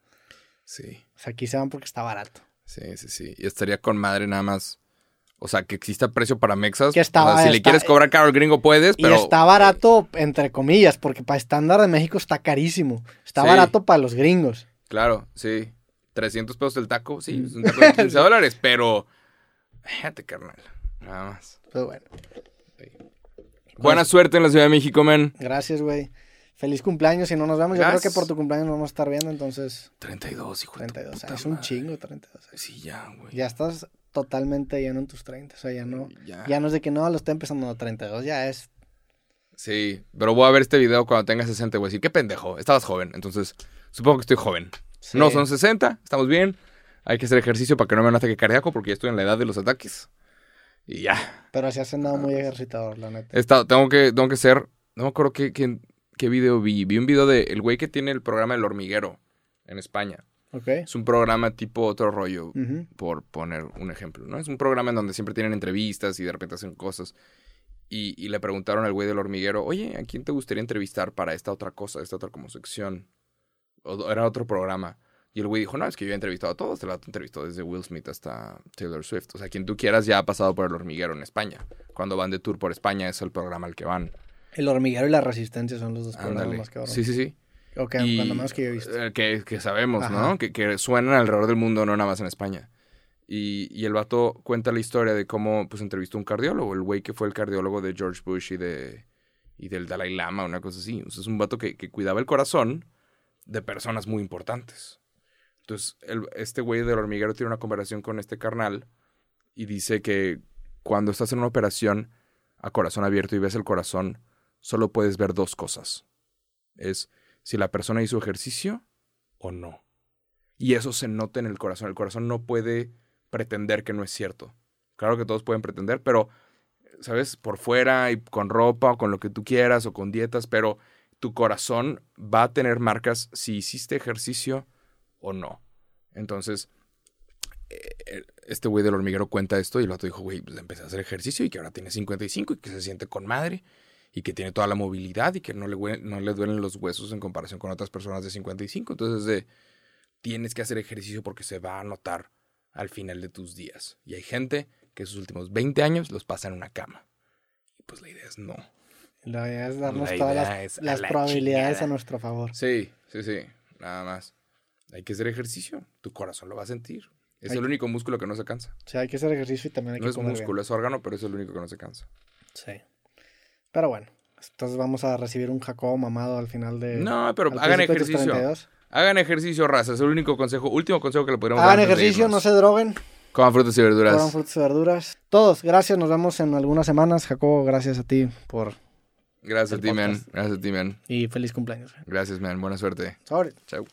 A: Sí,
B: O sea, aquí se van porque está barato.
A: Sí, sí, sí. Y estaría con madre nada más. O sea, que exista precio para mexas.
B: Que está-
A: O sea, si le quieres cobrar caro al gringo, puedes, pero.
B: y está barato, entre comillas, porque para estándar de México está carísimo. Está
A: Sí.
B: barato para los gringos.
A: Claro, sí. 300 pesos el taco, sí, es un <laughs> taco de 15 dólares, pero. Fíjate, carnal. Nada más.
B: Pero bueno,
A: Buena suerte en la Ciudad de México, men.
B: gracias, güey. Feliz cumpleaños. Si no nos vemos, yo creo que por tu cumpleaños nos vamos a estar viendo, entonces
A: 32, hijo de tu
B: 32.
A: puta
B: Es un
A: madre.
B: chingo, 32.
A: Sí, ya, güey.
B: Ya estás totalmente lleno en tus 30. O sea, ya no,
A: Ya.
B: ya no es de que no, lo está empezando a 32, ya es.
A: Sí, pero voy a ver este video cuando tenga 60, güey. Sí, qué pendejo. Estabas joven, entonces supongo que estoy joven.
B: sí.
A: No, son 60, estamos bien. Hay que hacer ejercicio para que no me dé un ataque cardíaco porque ya estoy en la edad de los ataques. Y ya.
B: Pero así has andado muy ejercitador, la neta.
A: Estado- tengo, que, tengo que ser. No me acuerdo qué, qué, qué video vi. Vi un video de el güey que tiene el programa El Hormiguero en España. Es un programa tipo otro rollo. Por poner un ejemplo, ¿no? Es un programa en donde siempre tienen entrevistas y de repente hacen cosas. Y, y le preguntaron al güey del hormiguero, oye, ¿a quién te gustaría entrevistar para esta otra cosa, esta otra como sección? O era otro programa. Y el güey dijo, no, es que yo he entrevistado a todos, te lo he entrevistado desde Will Smith hasta Taylor Swift. O sea, quien tú quieras ya ha pasado por el hormiguero en España. Cuando van de tour por España es el programa al que van.
B: El hormiguero y la resistencia son los dos programas más cabrones.
A: Sí, sí, sí.
B: Ok,
A: Y-
B: cuando menos que yo he visto.
A: eh, Que, que sabemos,
B: Ajá.
A: ¿no? Que, que suenan alrededor del mundo, no nada más en España. Y, y el vato cuenta la historia de cómo pues entrevistó a un cardiólogo, el güey que fue el cardiólogo de George Bush y de y del Dalai Lama, una cosa así. O sea, es un vato que, que cuidaba el corazón de personas muy importantes. Entonces, el- este güey del hormiguero tiene una conversación con este carnal y dice que cuando estás en una operación, a corazón abierto y ves el corazón, solo puedes ver dos cosas. Es si la persona hizo ejercicio o no. Y eso se nota en el corazón. El corazón no puede pretender que no es cierto. Claro que todos pueden pretender, pero, ¿sabes? Por fuera y con ropa o con lo que tú quieras o con dietas, pero tu corazón va a tener marcas si hiciste ejercicio o no. Entonces, eh, este güey del hormiguero cuenta esto y el otro dijo, güey, pues empecé a hacer ejercicio y que ahora tiene 55 y que se siente con madre y que tiene toda la movilidad y que no le, no le duelen los huesos en comparación con otras personas de 55. Entonces, de, tienes que hacer ejercicio porque se va a notar al final de tus días. Y hay gente que sus últimos 20 años los pasa en una cama. Y pues la idea es no.
B: La idea es darnos
A: La
B: todas las,
A: es a
B: las
A: la
B: probabilidades
A: chingada.
B: a nuestro favor.
A: Sí, sí, sí, nada más. Hay que hacer ejercicio, tu corazón lo va a sentir. Es
B: Hay
A: el
B: que-
A: único músculo que no se cansa.
B: O sea, hay que hacer ejercicio y también hay
A: No
B: que
A: es
B: comer
A: músculo, es órgano, pero es el único que no se cansa.
B: bien. Sí. Pero bueno, entonces vamos a recibir un Jacobo mamado al final de...
A: No, pero hagan ejercicio.
B: 32.
A: Hagan ejercicio, raza. Es el único consejo, último consejo que le podríamos
B: Hagan
A: dar. de
B: ejercicio, no se droguen,
A: Coman frutas y verduras.
B: coman frutas y verduras. Todos, gracias, nos vemos en algunas semanas. Jacobo, gracias a ti por...
A: Gracias a ti, man. Gracias a ti, man.
B: Y feliz cumpleaños.
A: Gracias, man. Buena suerte.
B: Sobre.
A: Chao.